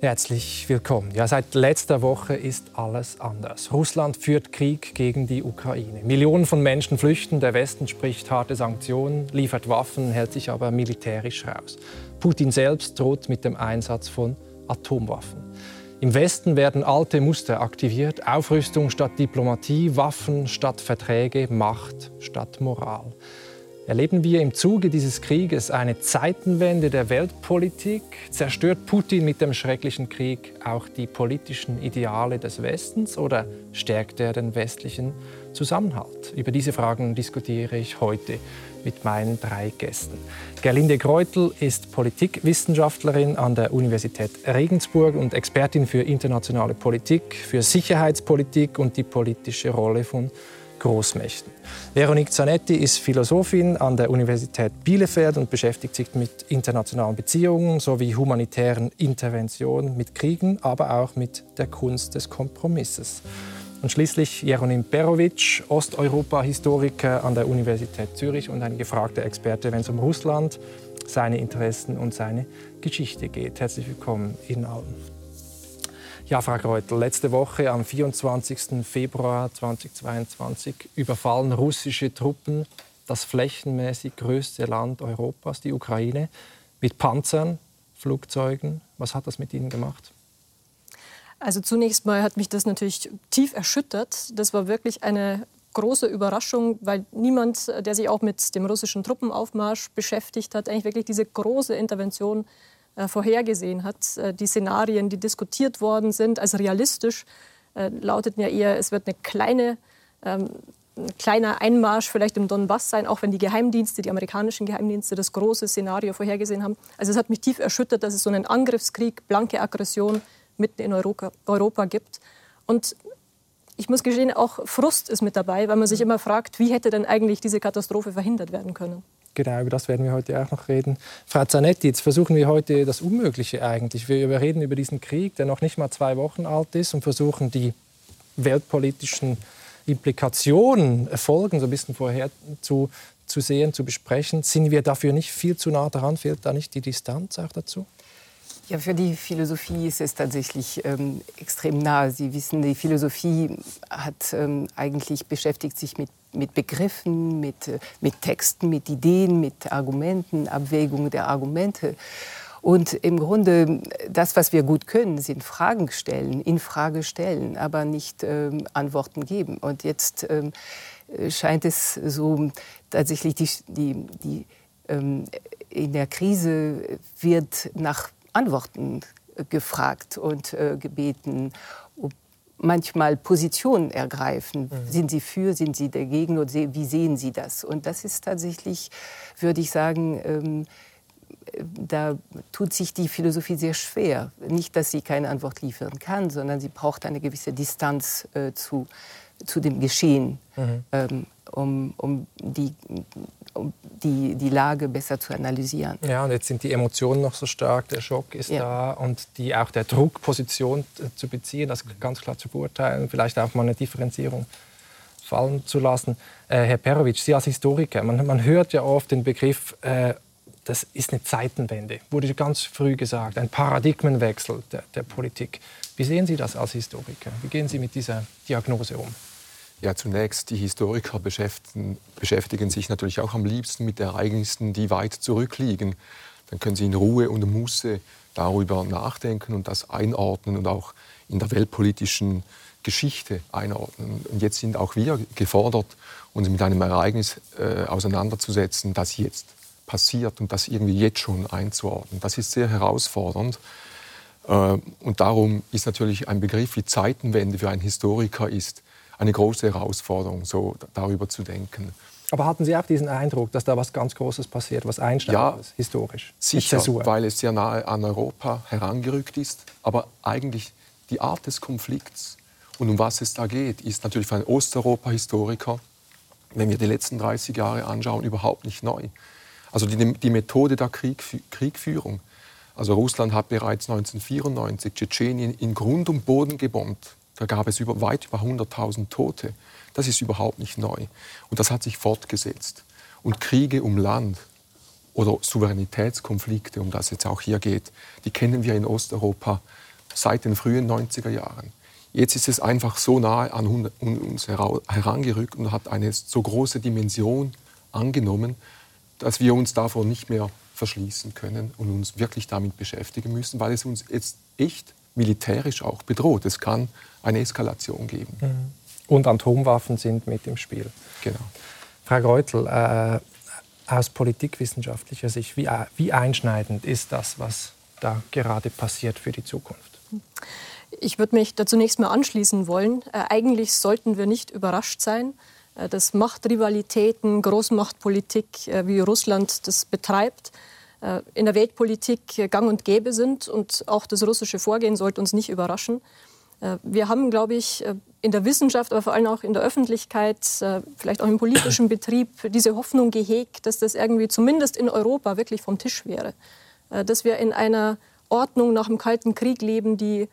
Herzlich willkommen. Ja, seit letzter Woche ist alles anders. Russland führt Krieg gegen die Ukraine. Millionen von Menschen flüchten. Der Westen spricht harte Sanktionen, liefert Waffen, hält sich aber militärisch raus. Putin selbst droht mit dem Einsatz von Atomwaffen. Im Westen werden alte Muster aktiviert. Aufrüstung statt Diplomatie, Waffen statt Verträge, Macht statt Moral. Erleben wir im Zuge dieses Krieges eine Zeitenwende der Weltpolitik? Zerstört Putin mit dem schrecklichen Krieg auch die politischen Ideale des Westens oder stärkt er den westlichen Zusammenhalt? Über diese Fragen diskutiere ich heute mit meinen drei Gästen. Gerlinde Greutel ist Politikwissenschaftlerin an der Universität Regensburg und Expertin für internationale Politik, für Sicherheitspolitik und die politische Rolle von Großmächten. Veronique Zanetti ist Philosophin an der Universität Bielefeld und beschäftigt sich mit internationalen Beziehungen sowie humanitären Interventionen, mit Kriegen, aber auch mit der Kunst des Kompromisses. Und schließlich Jeronim Perovic, Osteuropa-Historiker an der Universität Zürich und ein gefragter Experte, wenn es um Russland, seine Interessen und seine Geschichte geht. Herzlich willkommen Ihnen allen. Ja, Frau Greutel, letzte Woche am 24. Februar 2022 überfallen russische Truppen das flächenmäßig größte Land Europas, die Ukraine, mit Panzern, Flugzeugen. Was hat das mit Ihnen gemacht? Also zunächst mal hat mich das natürlich tief erschüttert. Das war wirklich eine große Überraschung, weil niemand, der sich auch mit dem russischen Truppenaufmarsch beschäftigt hat, eigentlich wirklich diese große Intervention vorhergesehen hat. Äh, die Szenarien, die diskutiert worden sind, als realistisch, äh, lauteten ja eher, es wird eine kleine, ähm, ein kleiner Einmarsch vielleicht im Donbass sein, auch wenn die Geheimdienste, die amerikanischen Geheimdienste, das große Szenario vorhergesehen haben. Also es hat mich tief erschüttert, dass es so einen Angriffskrieg, blanke Aggression mitten in Europa, Europa gibt. Und ich muss gestehen, auch Frust ist mit dabei, weil man sich immer fragt, wie hätte denn eigentlich diese Katastrophe verhindert werden können. Genau, über das werden wir heute auch noch reden. Frau Zanetti, jetzt versuchen wir heute das Unmögliche eigentlich. Wir reden über diesen Krieg, der noch nicht mal zwei Wochen alt ist und versuchen die weltpolitischen Implikationen, Folgen so ein bisschen vorher zu, zu sehen, zu besprechen. Sind wir dafür nicht viel zu nah daran? Fehlt da nicht die Distanz auch dazu? Ja, für die Philosophie ist es tatsächlich ähm, extrem nah. Sie wissen, die Philosophie hat ähm, eigentlich beschäftigt sich mit mit Begriffen, mit, äh, mit Texten, mit Ideen, mit Argumenten, Abwägungen der Argumente. Und im Grunde, das, was wir gut können, sind Fragen stellen, in Frage stellen, aber nicht ähm, Antworten geben. Und jetzt ähm, scheint es so, tatsächlich, die, die, die, ähm, in der Krise wird nach Antworten gefragt und äh, gebeten manchmal Positionen ergreifen. Mhm. Sind Sie für, sind Sie dagegen und wie sehen Sie das? Und das ist tatsächlich, würde ich sagen, ähm, da tut sich die Philosophie sehr schwer. Nicht, dass sie keine Antwort liefern kann, sondern sie braucht eine gewisse Distanz äh, zu, zu dem Geschehen, mhm. ähm, um, um die um die, die Lage besser zu analysieren. Ja, und jetzt sind die Emotionen noch so stark, der Schock ist ja. da und die, auch der Druck, Position zu beziehen, das ganz klar zu beurteilen, vielleicht auch mal eine Differenzierung fallen zu lassen. Äh, Herr Perovic, Sie als Historiker, man, man hört ja oft den Begriff, äh, das ist eine Zeitenwende, wurde ganz früh gesagt, ein Paradigmenwechsel der, der Politik. Wie sehen Sie das als Historiker? Wie gehen Sie mit dieser Diagnose um? Ja, zunächst, die Historiker beschäftigen, beschäftigen, sich natürlich auch am liebsten mit Ereignissen, die weit zurückliegen. Dann können sie in Ruhe und Muße darüber nachdenken und das einordnen und auch in der weltpolitischen Geschichte einordnen. Und jetzt sind auch wir gefordert, uns mit einem Ereignis äh, auseinanderzusetzen, das jetzt passiert und das irgendwie jetzt schon einzuordnen. Das ist sehr herausfordernd. Äh, und darum ist natürlich ein Begriff wie Zeitenwende für einen Historiker ist eine große Herausforderung, so darüber zu denken. Aber hatten Sie auch diesen Eindruck, dass da was ganz Großes passiert, was Einschneidendes, ja, historisch? Sicher, weil es sehr nahe an Europa herangerückt ist. Aber eigentlich die Art des Konflikts und um was es da geht, ist natürlich für einen Osteuropa-Historiker, wenn wir die letzten 30 Jahre anschauen, überhaupt nicht neu. Also die, die Methode der Krieg, Kriegführung. Also Russland hat bereits 1994 Tschetschenien in Grund und Boden gebombt. Da gab es über, weit über 100.000 Tote. Das ist überhaupt nicht neu. Und das hat sich fortgesetzt. Und Kriege um Land oder Souveränitätskonflikte, um das jetzt auch hier geht, die kennen wir in Osteuropa seit den frühen 90er Jahren. Jetzt ist es einfach so nahe an uns herangerückt und hat eine so große Dimension angenommen, dass wir uns davor nicht mehr verschließen können und uns wirklich damit beschäftigen müssen, weil es uns jetzt echt militärisch auch bedroht. Es kann eine Eskalation geben. Mhm. Und Atomwaffen sind mit im Spiel. Genau. Frau Greutel, äh, aus politikwissenschaftlicher Sicht, wie, wie einschneidend ist das, was da gerade passiert für die Zukunft? Ich würde mich da zunächst mal anschließen wollen. Äh, eigentlich sollten wir nicht überrascht sein, äh, dass Machtrivalitäten, Großmachtpolitik, äh, wie Russland das betreibt, äh, in der Weltpolitik gang und gäbe sind. Und auch das russische Vorgehen sollte uns nicht überraschen. Äh, wir haben, glaube ich, äh, in der Wissenschaft, aber vor allem auch in der Öffentlichkeit, vielleicht auch im politischen Betrieb, diese Hoffnung gehegt, dass das irgendwie zumindest in Europa wirklich vom Tisch wäre. Dass wir in einer Ordnung nach dem Kalten Krieg leben, die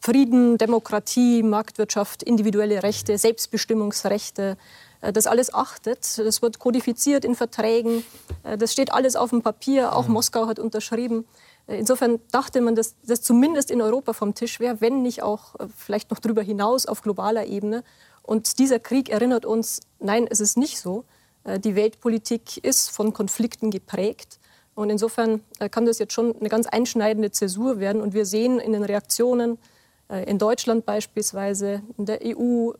Frieden, Demokratie, Marktwirtschaft, individuelle Rechte, Selbstbestimmungsrechte, äh, das alles achtet. Das wird kodifiziert in Verträgen. Äh, das steht alles auf dem Papier. Auch mhm. Moskau hat unterschrieben. Äh, insofern dachte man, dass das zumindest in Europa vom Tisch wäre, wenn nicht auch vielleicht noch darüber hinaus auf globaler Ebene. Und dieser Krieg erinnert uns, nein, es ist nicht so. Die Weltpolitik ist von Konflikten geprägt. Und insofern kann das jetzt schon eine ganz einschneidende Zäsur werden. Und wir sehen in den Reaktionen in Deutschland beispielsweise, in der EU,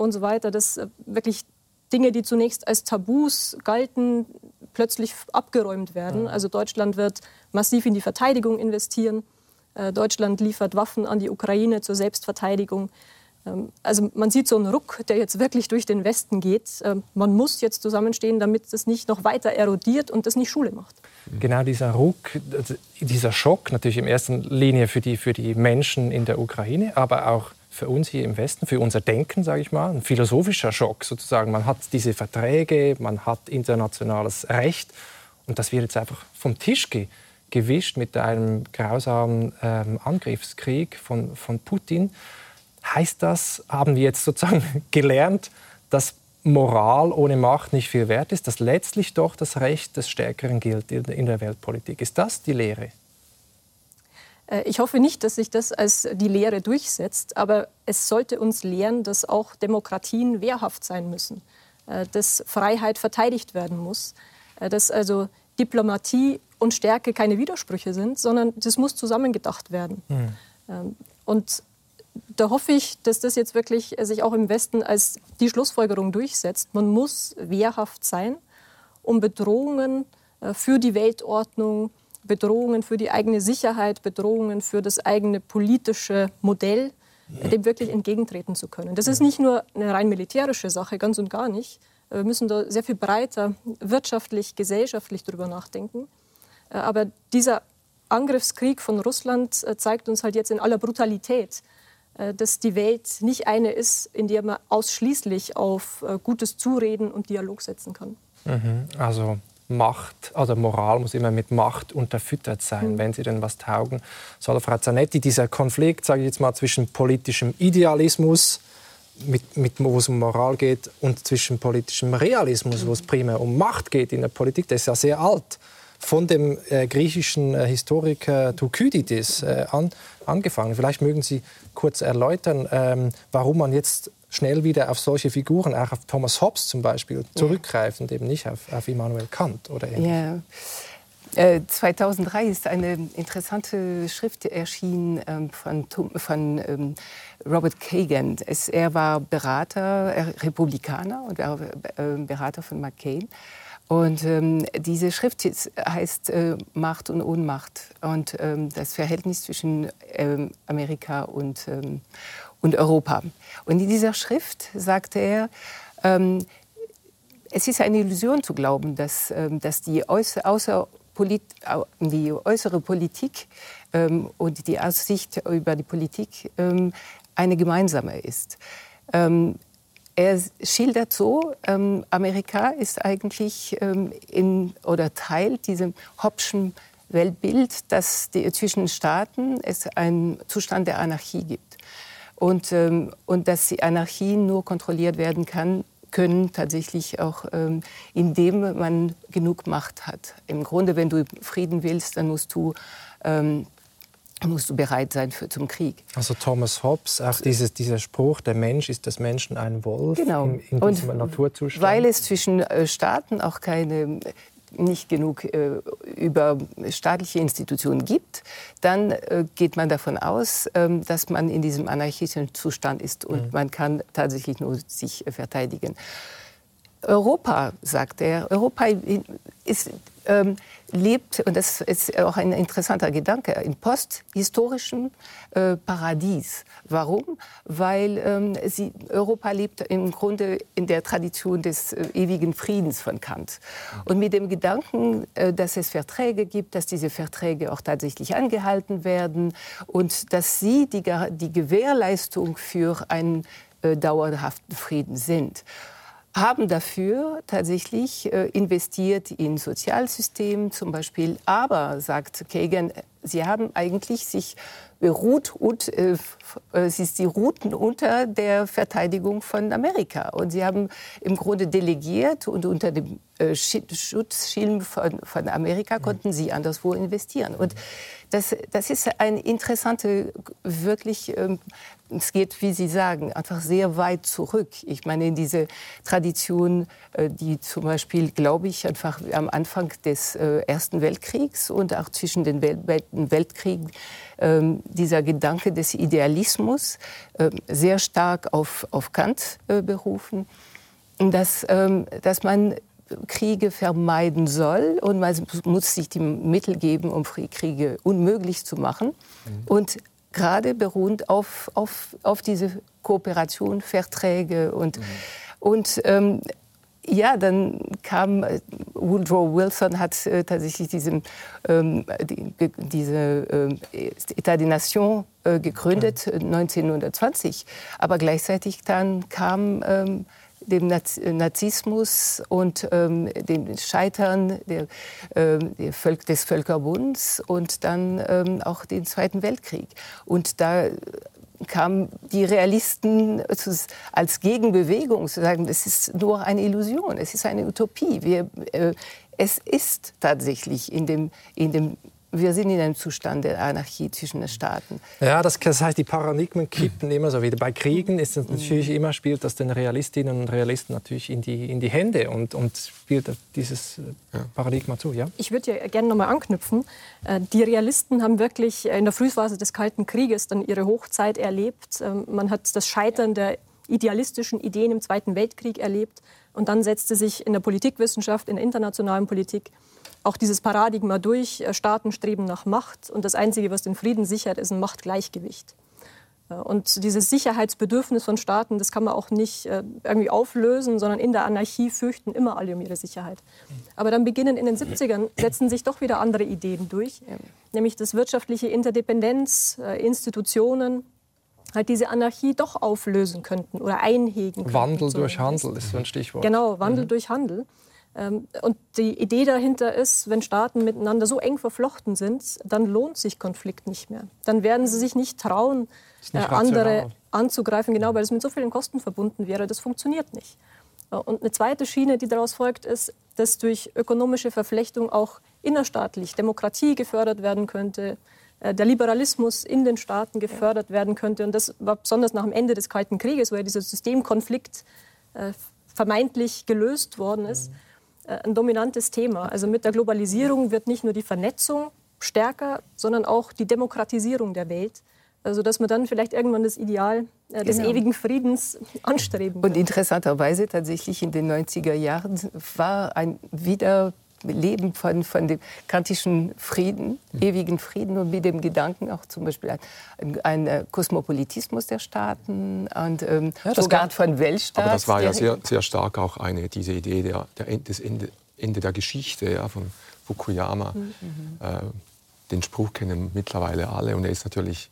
und so weiter, dass äh, wirklich Dinge, die zunächst als Tabus galten, plötzlich abgeräumt werden. Also Deutschland wird massiv in die Verteidigung investieren. Äh, Deutschland liefert Waffen an die Ukraine zur Selbstverteidigung. Ähm, also man sieht so einen Ruck, der jetzt wirklich durch den Westen geht. Ähm, man muss jetzt zusammenstehen, damit es nicht noch weiter erodiert und das nicht Schule macht. Genau dieser Ruck, dieser Schock natürlich in erster Linie für die, für die Menschen in der Ukraine, aber auch für uns hier im Westen, für unser Denken, sage ich mal, ein philosophischer Schock sozusagen. Man hat diese Verträge, man hat internationales Recht und das wird jetzt einfach vom Tisch ge gewischt mit einem grausamen ähm, Angriffskrieg von, von Putin. Heißt das, haben wir jetzt sozusagen gelernt, dass Moral ohne Macht nicht viel wert ist, dass letztlich doch das Recht des Stärkeren gilt in der Weltpolitik? Ist das die Lehre? Äh, ich hoffe nicht, dass sich das als die Lehre durchsetzt, aber es sollte uns lehren, dass auch Demokratien wehrhaft sein müssen, äh, dass Freiheit verteidigt werden muss, äh, dass also Diplomatie und Stärke keine Widersprüche sind, sondern das muss zusammengedacht werden. Mhm. Und da hoffe ich, dass das jetzt wirklich sich auch im Westen als die Schlussfolgerung durchsetzt. Man muss wehrhaft sein, um Bedrohungen für die Weltordnung, Bedrohungen für die eigene Sicherheit, Bedrohungen für das eigene politische Modell, dem wirklich entgegentreten zu können. Das ist nicht nur eine rein militärische Sache, ganz und gar nicht. Wir müssen da sehr viel breiter wirtschaftlich, gesellschaftlich darüber nachdenken. Äh, aber dieser Angriffskrieg von Russland äh, zeigt uns halt jetzt in aller Brutalität, äh, dass die Welt nicht eine ist, in der man ausschließlich auf gutes Zureden und Dialog setzen kann. Mhm. Also Macht, also Moral muss immer mit Macht unterfüttert sein, mhm. wenn sie denn was taugen soll. Frau Zanetti, dieser Konflikt, sage ich jetzt mal, zwischen politischem Idealismus, mit, mit, wo es um Moral geht, und zwischen politischem Realismus, wo es primär um Macht geht in der Politik, der ist ja sehr alt. Von dem äh, griechischen äh, Historiker Thukydides äh, an, angefangen. Vielleicht mögen Sie kurz erläutern, ähm, warum man jetzt schnell wieder auf solche Figuren, auch auf Thomas Hobbes zum Beispiel, zurückgreifen und eben nicht auf, auf Immanuel Kant oder ähnliches. Ja. 2003 äh, ist eine interessante Schrift erschienen ähm, von, von ähm, Robert Kagan. Es, er war Berater, äh, Republikaner und war äh, Berater von McCain. Und ähm, diese Schrift heißt äh, Macht und Ohnmacht und ähm, das Verhältnis zwischen ähm, Amerika und, ähm, und Europa. Und in dieser Schrift sagte er, ähm, es ist eine Illusion zu glauben, dass, ähm, dass die, äußer, außer Polit, die äußere Politik und die Aussicht über die Politik eine gemeinsame ist. Ähm, er schildert so, ähm, Amerika ist eigentlich in, oder Teil diesem Hobbschen Weltbild, dass die, zwischen Staaten es einen Zustand der Anarchie gibt und, ähm, und dass die Anarchie nur kontrolliert werden kann, können tatsächlich auch, ähm, indem man genug Macht hat. Im Grunde, wenn du Frieden willst, dann musst du ähm, musst du bereit sein für, zum Krieg. Also Thomas Hobbes, auch dieses, dieser Spruch, der Mensch ist des Menschen ein Wolf genau. in, in diesem Und Naturzustand. Weil es zwischen äh, Staaten auch keine nicht genug äh, über staatliche Institutionen gibt, dann äh, geht man davon aus, äh, dass man in diesem anarchischen Zustand ist und mhm. man kann tatsächlich nur sich äh, verteidigen. Europa, sagt er, Europa ist, ähm, lebt, und das ist auch ein interessanter Gedanke, im posthistorischen äh, Paradies. Warum? Weil ähm, sie, Europa lebt im Grunde in der Tradition des äh, ewigen Friedens von Kant. Und mit dem Gedanken, äh, dass es Verträge gibt, dass diese Verträge auch tatsächlich angehalten werden und dass sie die, die Gewährleistung für einen äh, dauerhaften Frieden sind haben dafür tatsächlich äh, investiert in Sozialsystem zum Beispiel. Aber, sagt Kagan, sie haben eigentlich sich beruht und äh, es ist die Routen unter der Verteidigung von Amerika. Und sie haben im Grunde delegiert und unter dem äh, Schutzschirm von, von Amerika konnten sie anderswo investieren. Und das, das ist ein interessante, wirklich, ähm, es geht, wie Sie sagen, einfach sehr weit zurück. Ich meine, in diese Tradition, äh, die zum Beispiel, glaube ich, einfach am Anfang des äh, Ersten Weltkriegs und auch zwischen den beiden Weltkriegen, ähm, dieser Gedanke des Idealismus äh, sehr stark auf, auf Kant äh, berufen, dass, ähm, dass man Kriege vermeiden soll und man muss sich die Mittel geben, um Kriege unmöglich zu machen. Mhm. Und gerade beruhend auf, auf, auf diese Kooperation, Verträge und, mhm. und ähm, ja, dann kam äh, Woodrow Wilson hat äh, tatsächlich diesen, ähm, die, diese äh, État des Nations äh, gegründet mhm. 1920, aber gleichzeitig dann kam ähm, dem Nazismus und ähm, dem Scheitern der, ähm, des Völkerbunds und dann ähm, auch den Zweiten Weltkrieg. Und da kamen die Realisten als Gegenbewegung zu sagen, es ist nur eine Illusion, es ist eine Utopie. Wir, äh, es ist tatsächlich in dem, in dem wir sind in einem Zustand der Anarchie zwischen den Staaten. Ja, das, das heißt, die Paradigmen kippen immer so wieder. Bei Kriegen ist es natürlich mhm. immer, spielt das den Realistinnen und Realisten natürlich in die, in die Hände und, und spielt dieses äh, Paradigma zu. Ja? Ich würde ja gerne nochmal anknüpfen. Äh, die Realisten haben wirklich in der Frühphase des Kalten Krieges dann ihre Hochzeit erlebt. Ähm, man hat das Scheitern der idealistischen Ideen im Zweiten Weltkrieg erlebt. Und dann setzte sich in der Politikwissenschaft, in der internationalen Politik, auch dieses Paradigma durch. Äh, Staaten streben nach Macht und das Einzige, was den Frieden sichert, ist ein Machtgleichgewicht. Äh, und dieses Sicherheitsbedürfnis von Staaten, das kann man auch nicht äh, irgendwie auflösen, sondern in der Anarchie fürchten immer alle um ihre Sicherheit. Aber dann beginnen in den 70ern, setzen sich doch wieder andere Ideen durch, nämlich dass wirtschaftliche Interdependenz, Institutionen, halt diese Anarchie doch auflösen könnten oder einhegen könnten. Wandel durch Handel ist so ein Stichwort. Genau, Wandel mhm. durch Handel. Ähm, und die Idee dahinter ist, wenn Staaten miteinander so eng verflochten sind, dann lohnt sich Konflikt nicht mehr. Dann werden sie sich nicht trauen, nicht äh, andere anzugreifen, genau weil es mit so vielen Kosten verbunden wäre. Das funktioniert nicht. Äh, und eine zweite Schiene, die daraus folgt, ist, dass durch ökonomische Verflechtung auch innerstaatlich Demokratie gefördert werden könnte, äh, der Liberalismus in den Staaten gefördert werden könnte. Und das war besonders nach dem Ende des Kalten Krieges, wo ja dieser Systemkonflikt vermeintlich gelöst worden ist. Mhm ein dominantes Thema. Also mit der Globalisierung wird nicht nur die Vernetzung stärker, sondern auch die Demokratisierung der Welt. Also dass man dann vielleicht irgendwann das Ideal äh, des genau. ewigen Friedens anstreben kann. Und interessanterweise tatsächlich in den 90er Jahren war ein wieder Leben von, von dem kantischen Frieden, mhm. ewigen Frieden und mit dem Gedanken auch zum Beispiel ein, ein äh, Kosmopolitismus der Staaten und ähm, ja, sogar gab, von Weltstaat. Aber das war ja sehr, sehr stark auch eine, diese Idee der, der des Ende, Ende der Geschichte ja, von Fukuyama. Mhm. Äh, den Spruch kennen mittlerweile alle und er ist natürlich,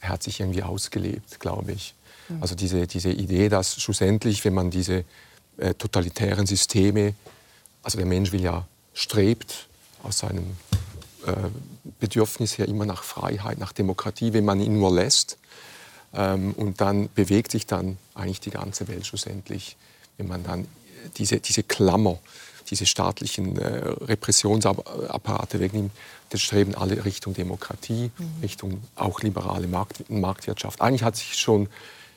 er hat sich irgendwie ausgelebt, glaube ich. Mhm. Also diese, diese Idee, dass schlussendlich, wenn man diese äh, totalitären Systeme also der Mensch will ja, strebt aus seinem äh, Bedürfnis her immer nach Freiheit, nach Demokratie, wenn man ihn nur lässt. Ähm, und dann bewegt sich dann eigentlich die ganze Welt schlussendlich, wenn man dann diese, diese Klammer diese staatlichen äh, Repressionsapparate wegnimmt, das streben alle Richtung Demokratie, mhm. Richtung auch liberale Markt, Marktwirtschaft. Eigentlich hat sich schon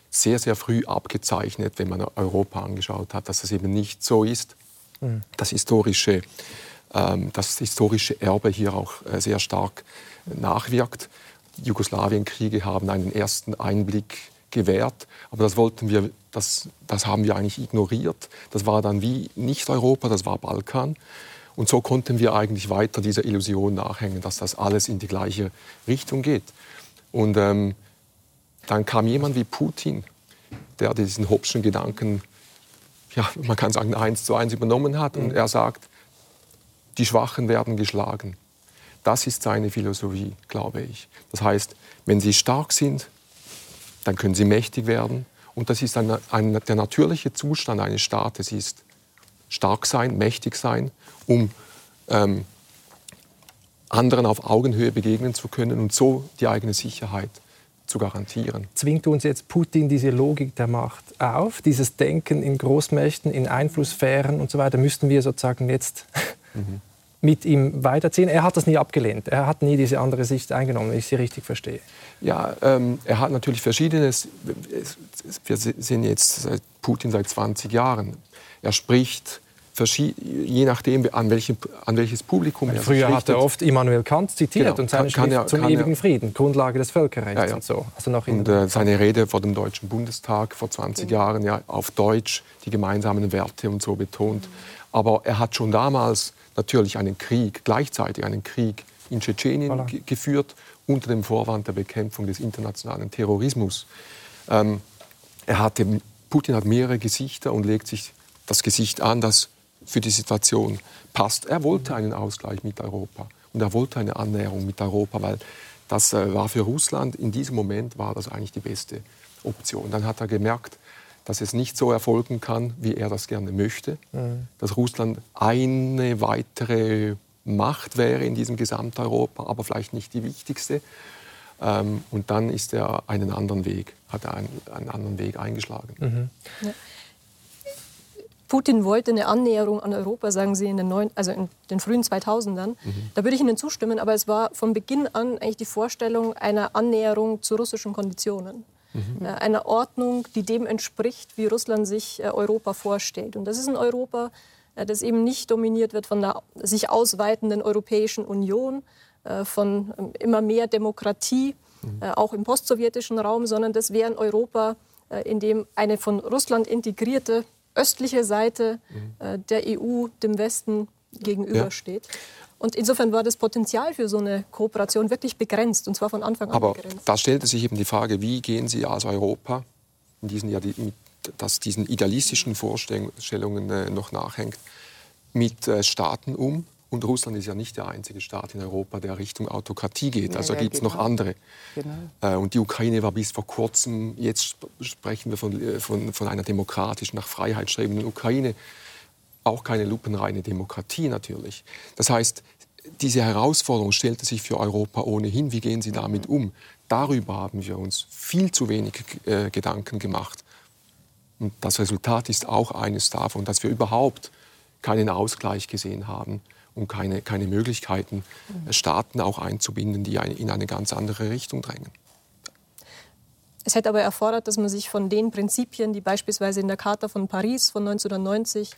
sehr, sehr früh abgezeichnet, wenn man Europa angeschaut hat, dass es eben nicht so ist. Das, historische, ähm, das historische Erbe hier auch äh, sehr stark nachwirkt. Die Jugoslawienkriege haben einen ersten Einblick gewährt, aber das wollten wir, das, das haben wir eigentlich ignoriert. Das war dann wie nicht Europa, das war Balkan. Und so konnten wir eigentlich weiter dieser Illusion nachhängen, dass das alles in die gleiche Richtung geht. Und ähm, dann kam jemand wie Putin, der diesen Hobbschen Gedanken, ja, man kann sagen, eins zu eins übernommen hat. Und mhm. er sagt, die Schwachen werden geschlagen. Das ist seine Philosophie, glaube ich. Das heißt, wenn sie stark sind, dann können sie mächtig werden. Und das ist ein, ein, der natürliche Zustand eines Staates, ist stark sein, mächtig sein, um ähm, anderen auf Augenhöhe begegnen zu können und so die eigene Sicherheit zu garantieren. Zwingt uns jetzt Putin diese Logik der Macht auf, dieses Denken in Großmächten, in Einflusssphären und so weiter, müssten wir sozusagen jetzt mhm mit ihm weiterziehen. Er hat das nie abgelehnt. Er hat nie diese andere Sicht eingenommen, wenn ich Sie richtig verstehe. Ja, ähm, er hat natürlich Verschiedenes. Wir sehen jetzt seit Putin seit 20 Jahren. Er spricht je nachdem, an, welchem, an welches Publikum er Früher hat er oft Immanuel Kant zitiert genau. und seine kann, kann er, zum ewigen er, Frieden, Grundlage des Völkerrechts ja, ja. und so. Also noch und äh, seine Rede vor dem Deutschen Bundestag vor 20 mhm. Jahren ja, auf Deutsch die gemeinsamen Werte und so betont. Mhm. Aber er hat schon damals natürlich einen Krieg, gleichzeitig einen Krieg in Tschetschenien voilà. geführt, unter dem Vorwand der Bekämpfung des internationalen Terrorismus. Ähm, er hatte, Putin hat mehrere Gesichter und legt sich das Gesicht an, das für die Situation passt. Er wollte einen Ausgleich mit Europa und er wollte eine Annäherung mit Europa, weil das äh, war für Russland in diesem Moment war das eigentlich die beste Option. Dann hat er gemerkt, dass es nicht so erfolgen kann, wie er das gerne möchte. Mhm. Dass Russland eine weitere Macht wäre in diesem Gesamteuropa, aber vielleicht nicht die wichtigste. Ähm, und dann ist er einen anderen Weg, hat er einen, einen anderen Weg eingeschlagen. Mhm. Ja. Putin wollte eine Annäherung an Europa, sagen Sie, in den, neun, also in den frühen 2000ern. Mhm. Da würde ich Ihnen zustimmen, aber es war von Beginn an eigentlich die Vorstellung einer Annäherung zu russischen Konditionen mhm. einer Ordnung, die dem entspricht, wie Russland sich äh, Europa vorstellt. Und das ist ein Europa, äh, das eben nicht dominiert wird von der sich ausweitenden Europäischen Union, äh, von immer mehr Demokratie, mhm. auch im postsowjetischen Raum, sondern das wäre ein Europa, in dem eine von Russland integrierte östliche Seite mhm. der EU dem Westen gegenübersteht. Ja. Und insofern war das Potenzial für so eine Kooperation wirklich begrenzt, und zwar von Anfang an Aber begrenzt. da stellte sich eben die Frage, wie gehen Sie als Europa, in diesen, das diesen idealistischen Vorstellungen äh, noch nachhängt, mit äh, Staaten um? Und Russland ist ja nicht der einzige Staat in Europa, der Richtung Autokratie geht. Also ja, gibt es genau. noch andere. Genau. Äh, und die Ukraine war bis vor kurzem, jetzt sprechen wir von, äh, von, von einer demokratischen, nach Freiheit strebenden Ukraine, auch keine lupenreine Demokratie natürlich. Das heißt, diese Herausforderung stellte sich für Europa ohnehin. Wie gehen Sie damit um? Darüber haben wir uns viel zu wenig äh, Gedanken gemacht. Und das Resultat ist auch eines davon, dass wir überhaupt keinen Ausgleich gesehen haben und keine, keine Möglichkeiten, mhm. Staaten auch einzubinden, die in eine ganz andere Richtung drängen. Es hätte aber erfordert, dass man sich von den Prinzipien, die beispielsweise in der Charta von Paris von 1990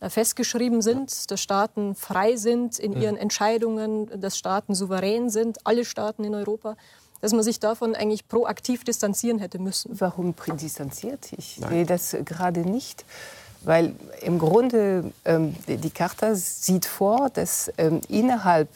äh, festgeschrieben sind, dass Staaten frei sind in ihren Entscheidungen, dass Staaten souverän sind, alle Staaten in Europa, dass man sich davon eigentlich proaktiv distanzieren hätte müssen. Warum distanziert? Ich sehe das gerade nicht. Weil im Grunde ähm, die Charta sieht vor, dass ähm, innerhalb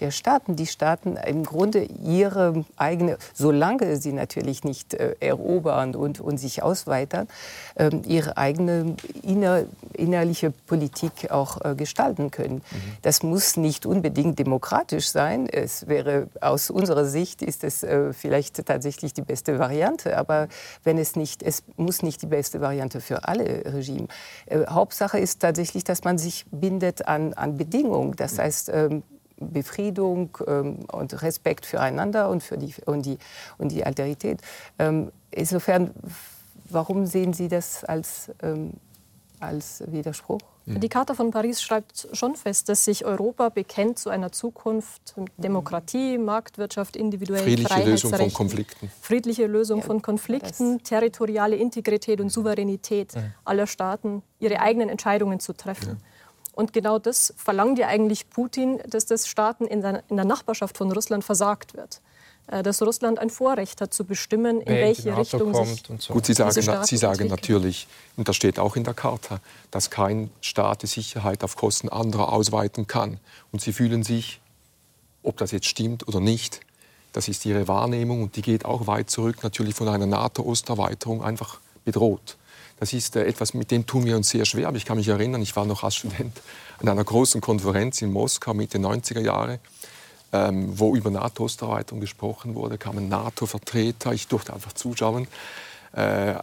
der Staaten, die Staaten im Grunde ihre eigene, solange sie natürlich nicht äh, erobern und, und sich ausweitern, äh, ihre eigene inner, innerliche Politik auch äh, gestalten können. Mhm. Das muss nicht unbedingt demokratisch sein. Es wäre aus unserer Sicht ist es äh, vielleicht tatsächlich die beste Variante, aber wenn es nicht, es muss nicht die beste Variante für alle Regime. Äh, Hauptsache ist tatsächlich, dass man sich bindet an, an Bedingungen. Das mhm. heißt, ähm, Befriedung ähm, und Respekt füreinander und für die, und die, und die Alterität. Ähm, insofern, warum sehen Sie das als, ähm, als Widerspruch? Die Charta von Paris schreibt schon fest, dass sich Europa bekennt zu einer Zukunft mit Demokratie, Marktwirtschaft, individuellen Friedliche Lösung von Konflikten. Friedliche Lösung von Konflikten, territoriale Integrität und Souveränität aller Staaten, ihre eigenen Entscheidungen zu treffen. Und genau das verlangt ja eigentlich Putin, dass das Staaten in der, in der Nachbarschaft von Russland versagt wird. Äh, dass Russland ein Vorrecht hat zu bestimmen, in Wer welche Richtung kommt sich und so. Gut, Sie sagen, Staaten Sie sagen natürlich, und das steht auch in der Charta, dass kein Staat die Sicherheit auf Kosten anderer ausweiten kann. Und Sie fühlen sich, ob das jetzt stimmt oder nicht, das ist Ihre Wahrnehmung und die geht auch weit zurück, natürlich von einer NATO-Osterweiterung einfach bedroht. Das ist äh, etwas, mit dem tun wir uns sehr schwer. Aber ich kann mich erinnern, ich war noch als Student an einer großen Konferenz in Moskau Mitte 90er Jahre, ähm, wo über NATO-Osterweiterung gesprochen wurde, kamen NATO-Vertreter, ich durfte einfach zuschauen. Äh,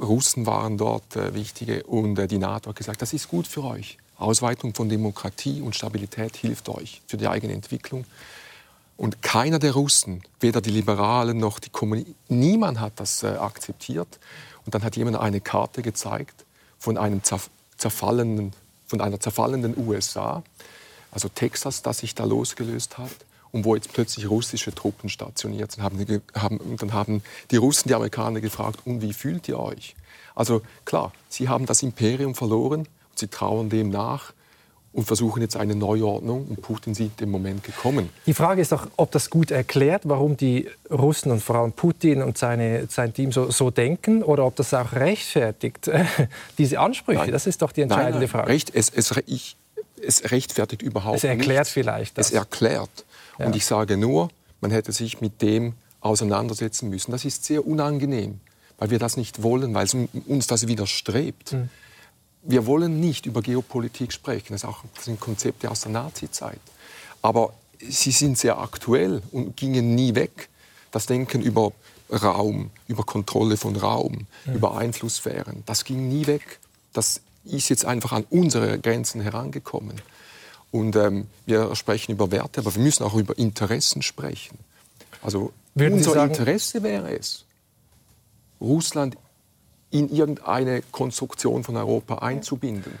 Russen waren dort äh, wichtige und die NATO hat gesagt, das ist gut für euch. Ausweitung von Demokratie und Stabilität hilft euch für die eigene Entwicklung. Und keiner der Russen, weder die Liberalen noch die Kommunisten, niemand hat das akzeptiert. Und dann hat jemand eine Karte gezeigt von einem zerf zerfallenen, von einer zerfallenden USA, also Texas, das sich da losgelöst hat und wo jetzt plötzlich russische Truppen stationiert sind. Und dann haben die Russen die Amerikaner gefragt, und wie fühlt ihr euch? Also klar, sie haben das Imperium verloren und sie trauern dem nach und versuchen jetzt eine Neuordnung und Putin sieht den Moment gekommen. Die Frage ist doch, ob das gut erklärt, warum die Russen und vor allem Putin und seine, sein Team so, so denken, oder ob das auch rechtfertigt, diese Ansprüche. Nein. Das ist doch die entscheidende nein, nein, Frage. Recht, es, es, ich, es rechtfertigt überhaupt Es erklärt nichts. vielleicht das. Es erklärt. Ja. Und ich sage nur, man hätte sich mit dem auseinandersetzen müssen. Das ist sehr unangenehm, weil wir das nicht wollen, weil uns das widerstrebt. Hm. Wir wollen nicht über Geopolitik sprechen. Das, sind Konzepte aus der Nazizeit. Aber sie sind sehr aktuell und gingen nie weg. Das Denken über Raum, über Kontrolle von Raum, über Einflusssphären, das ging nie weg. Das ist jetzt einfach an unsere Grenzen herangekommen. Und ähm, wir sprechen über Werte, aber wir müssen auch über Interessen sprechen. Also Würden unser sagen- Interesse wäre es, Russland in irgendeine Konstruktion von Europa einzubinden.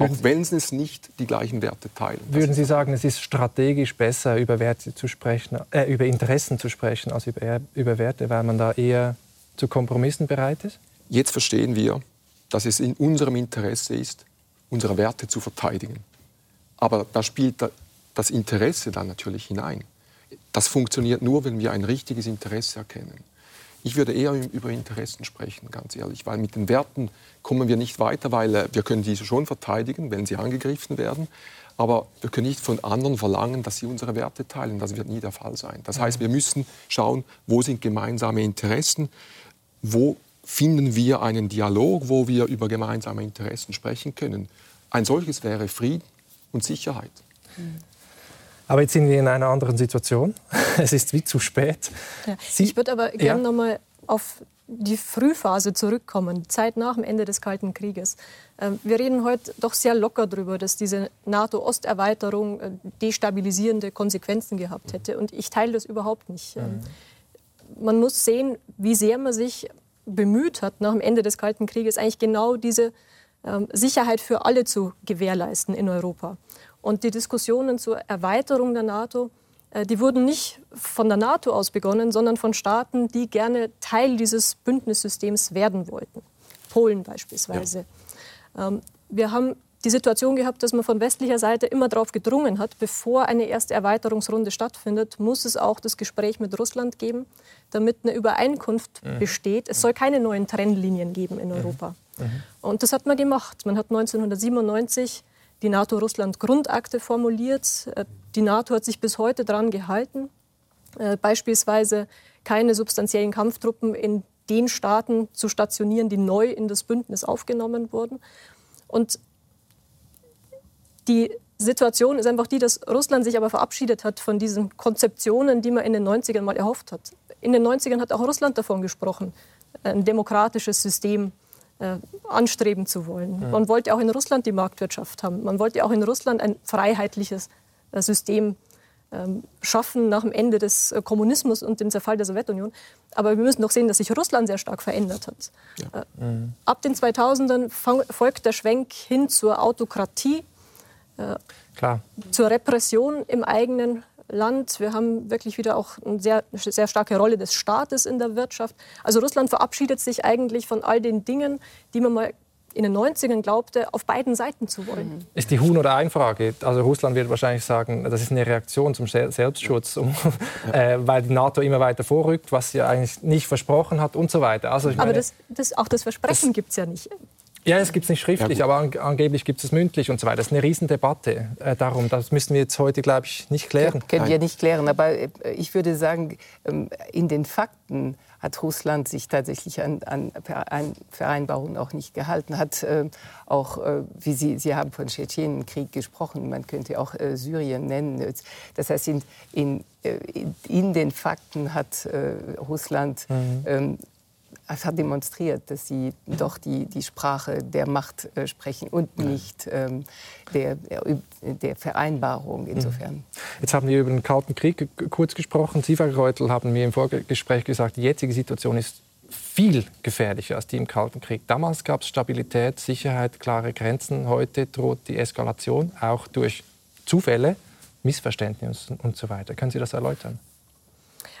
Auch wenn sie es nicht die gleichen Werte teilen. Würden Sie sagen, es ist strategisch besser, über Werte zu sprechen, äh, über Interessen zu sprechen, als über, über Werte, weil man da eher zu Kompromissen bereit ist? Jetzt verstehen wir, dass es in unserem Interesse ist, unsere Werte zu verteidigen. Aber da spielt da- das Interesse dann natürlich hinein. Das funktioniert nur, wenn wir ein richtiges Interesse erkennen. Ich würde eher über Interessen sprechen, ganz ehrlich, weil mit den Werten kommen wir nicht weiter, weil äh, wir können diese schon verteidigen, wenn sie angegriffen werden. Aber wir können nicht von anderen verlangen, dass sie unsere Werte teilen. Das wird nie der Fall sein. Das heißt, wir müssen schauen, wo sind gemeinsame Interessen, wo finden wir einen Dialog, wo wir über gemeinsame Interessen sprechen können. Ein solches wäre Frieden und Sicherheit. Aber jetzt sind wir in einer anderen Situation. Es ist wie zu spät. Ja. Sie- ich würde aber Ja. gerne noch mal auf die Frühphase zurückkommen, die Zeit nach dem Ende des Kalten Krieges. Ähm, Wir reden heute doch sehr locker darüber, dass diese NATO-Osterweiterung äh, destabilisierende Konsequenzen gehabt hätte. Und ich teile das überhaupt nicht. Ähm, Man muss sehen, wie sehr man sich bemüht hat, nach dem Ende des Kalten Krieges eigentlich genau diese ähm, Sicherheit für alle zu gewährleisten in Europa. Und die Diskussionen zur Erweiterung der NATO, äh, die wurden nicht von der NATO aus begonnen, sondern von Staaten, die gerne Teil dieses Bündnissystems werden wollten. Polen beispielsweise. Ähm, wir haben die Situation gehabt, dass man von westlicher Seite immer darauf gedrungen hat, bevor eine erste Erweiterungsrunde stattfindet, muss es auch das Gespräch mit Russland geben, damit eine Übereinkunft besteht. Es soll keine neuen Trennlinien geben in Europa. Und das hat man gemacht. Man hat 1997 die NATO-Russland-Grundakte formuliert. Äh, Die NATO hat sich bis heute daran gehalten. Äh, Beispielsweise keine substanziellen Kampftruppen in den Staaten zu stationieren, die neu in das Bündnis aufgenommen wurden. Und die Situation ist einfach die, dass Russland sich aber verabschiedet hat von diesen Konzeptionen, die man in den 90ern mal erhofft hat. In den 90ern hat auch Russland davon gesprochen, ein demokratisches System anstreben zu wollen. Man wollte auch in Russland die Marktwirtschaft haben. Man wollte auch in Russland ein freiheitliches äh, System ähm, schaffen nach dem Ende des äh, Kommunismus und dem Zerfall der Sowjetunion. Aber wir müssen doch sehen, dass sich Russland sehr stark verändert hat. Ja. Äh, mhm. Ab den 2000ern folgt der Schwenk hin zur Autokratie, äh, Klar. zur Repression im eigenen Land. Wir haben wirklich wieder auch eine sehr, sehr starke Rolle des Staates in der Wirtschaft. Also Russland verabschiedet sich eigentlich von all den Dingen, die man mal in den 90ern glaubte, auf beiden Seiten zu wollen. Ist die Huhn- oder Ei-Frage. Also Russland wird wahrscheinlich sagen, das ist eine Reaktion zum Selbstschutz, um, äh, weil die NATO immer weiter vorrückt, was sie eigentlich nicht versprochen hat und so weiter. Also meine, aber das, das, auch das Versprechen gibt es ja nicht. Ja, es gibt es nicht schriftlich, ja, aber an, angeblich gibt es mündlich und so weiter. Das ist eine Riesendebatte äh, darum. Das müssen wir jetzt heute, glaube ich, nicht klären. Können wir nicht klären. Aber äh, ich würde sagen, ähm, in den Fakten hat Russland sich tatsächlich an, an Vereinbarungen auch nicht gehalten, hat äh, auch, äh, wie Sie, Sie haben von Tschetschenienkrieg gesprochen, man könnte auch äh, Syrien nennen. Das heißt, in, in, äh, in den Fakten hat äh, Russland mhm. ähm, es hat demonstriert, dass sie doch die, die Sprache der Macht äh, sprechen und nicht ähm, der, der, Vereinbarung insofern. Jetzt haben wir über den Kalten Krieg kurz gesprochen. Sie, Frau Reutel, haben mir im Vorgespräch gesagt, die jetzige Situation ist viel gefährlicher als die im Kalten Krieg. Damals gab es Stabilität, Sicherheit, klare Grenzen. Heute droht die Eskalation, auch durch Zufälle, Missverständnisse und so weiter. Können Sie das erläutern?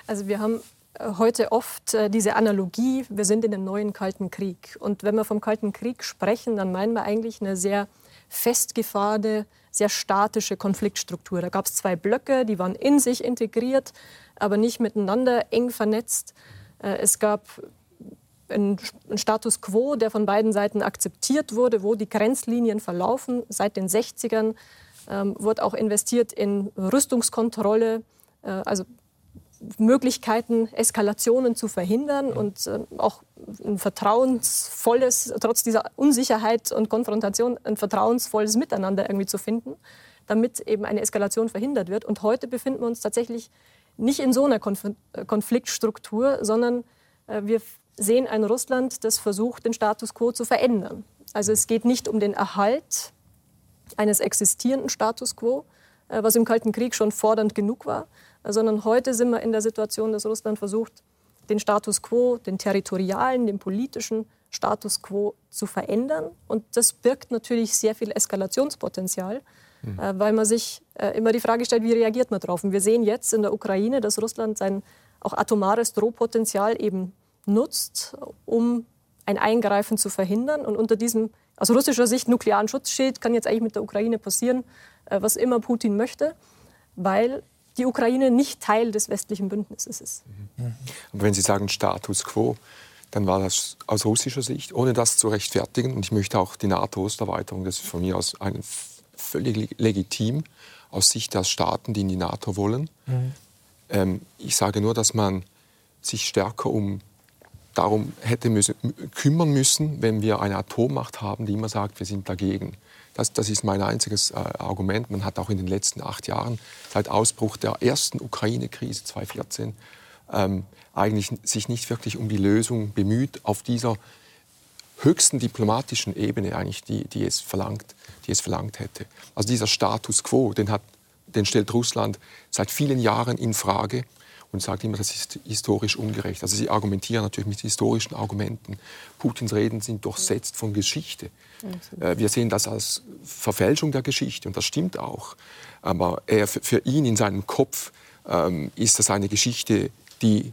Also wir haben heute oft äh, diese Analogie, wir sind in einem neuen Kalten Krieg. Und wenn wir vom Kalten Krieg sprechen, dann meinen wir eigentlich eine sehr festgefahrene, sehr statische Konfliktstruktur. Da gab es zwei Blöcke, die waren in sich integriert, aber nicht miteinander eng vernetzt. Äh, es gab einen Status quo, der von beiden Seiten akzeptiert wurde, wo die Grenzlinien verlaufen. Seit den 60ern ähm, wurde auch investiert in Rüstungskontrolle, äh, also Möglichkeiten, Eskalationen zu verhindern und äh, auch ein vertrauensvolles, trotz dieser Unsicherheit und Konfrontation, ein vertrauensvolles Miteinander irgendwie zu finden, damit eben eine Eskalation verhindert wird. Und heute befinden wir uns tatsächlich nicht in so einer Konf Konfliktstruktur, sondern äh, wir sehen ein Russland, das versucht, den Status quo zu verändern. Also es geht nicht um den Erhalt eines existierenden Status quo, äh, was im Kalten Krieg schon fordernd genug war, sondern heute sind wir in der Situation, dass Russland versucht, den Status quo, den territorialen, den politischen Status quo zu verändern. Und das birgt natürlich sehr viel Eskalationspotenzial, mhm. äh, weil man sich äh, immer die Frage stellt, wie reagiert man darauf? Und wir sehen jetzt in der Ukraine, dass Russland sein auch atomares Drohpotenzial eben nutzt, um ein Eingreifen zu verhindern. Und unter diesem aus russischer Sicht nuklearen Schutzschild kann jetzt eigentlich mit der Ukraine passieren, äh, was immer Putin möchte, weil die Ukraine nicht Teil des westlichen Bündnisses ist. Mhm. Aber wenn Sie sagen Status quo, dann war das aus russischer Sicht, ohne das zu rechtfertigen, und ich möchte auch die NATO-Osterweiterung, das ist von mir aus ein, völlig legitim, aus Sicht der Staaten, die in die NATO wollen. Mhm. Ähm, ich sage nur, dass man sich stärker um darum hätte müssen, kümmern müssen, wenn wir eine Atommacht haben, die immer sagt, wir sind dagegen. Das, das ist mein einziges äh, Argument. Man hat auch in den letzten acht Jahren, seit Ausbruch der ersten Ukraine-Krise 2014, ähm, eigentlich sich nicht wirklich um die Lösung bemüht auf dieser höchsten diplomatischen Ebene eigentlich, die, die, es verlangt, die es verlangt hätte. Also dieser Status quo, den, hat, den stellt Russland seit vielen Jahren in Frage und sagt immer, das ist historisch ungerecht. Also sie argumentieren natürlich mit historischen Argumenten. Putins Reden sind durchsetzt von Geschichte. Äh, wir sehen das als Verfälschung der Geschichte und das stimmt auch. Aber er, für ihn in seinem Kopf ähm, ist das eine Geschichte, die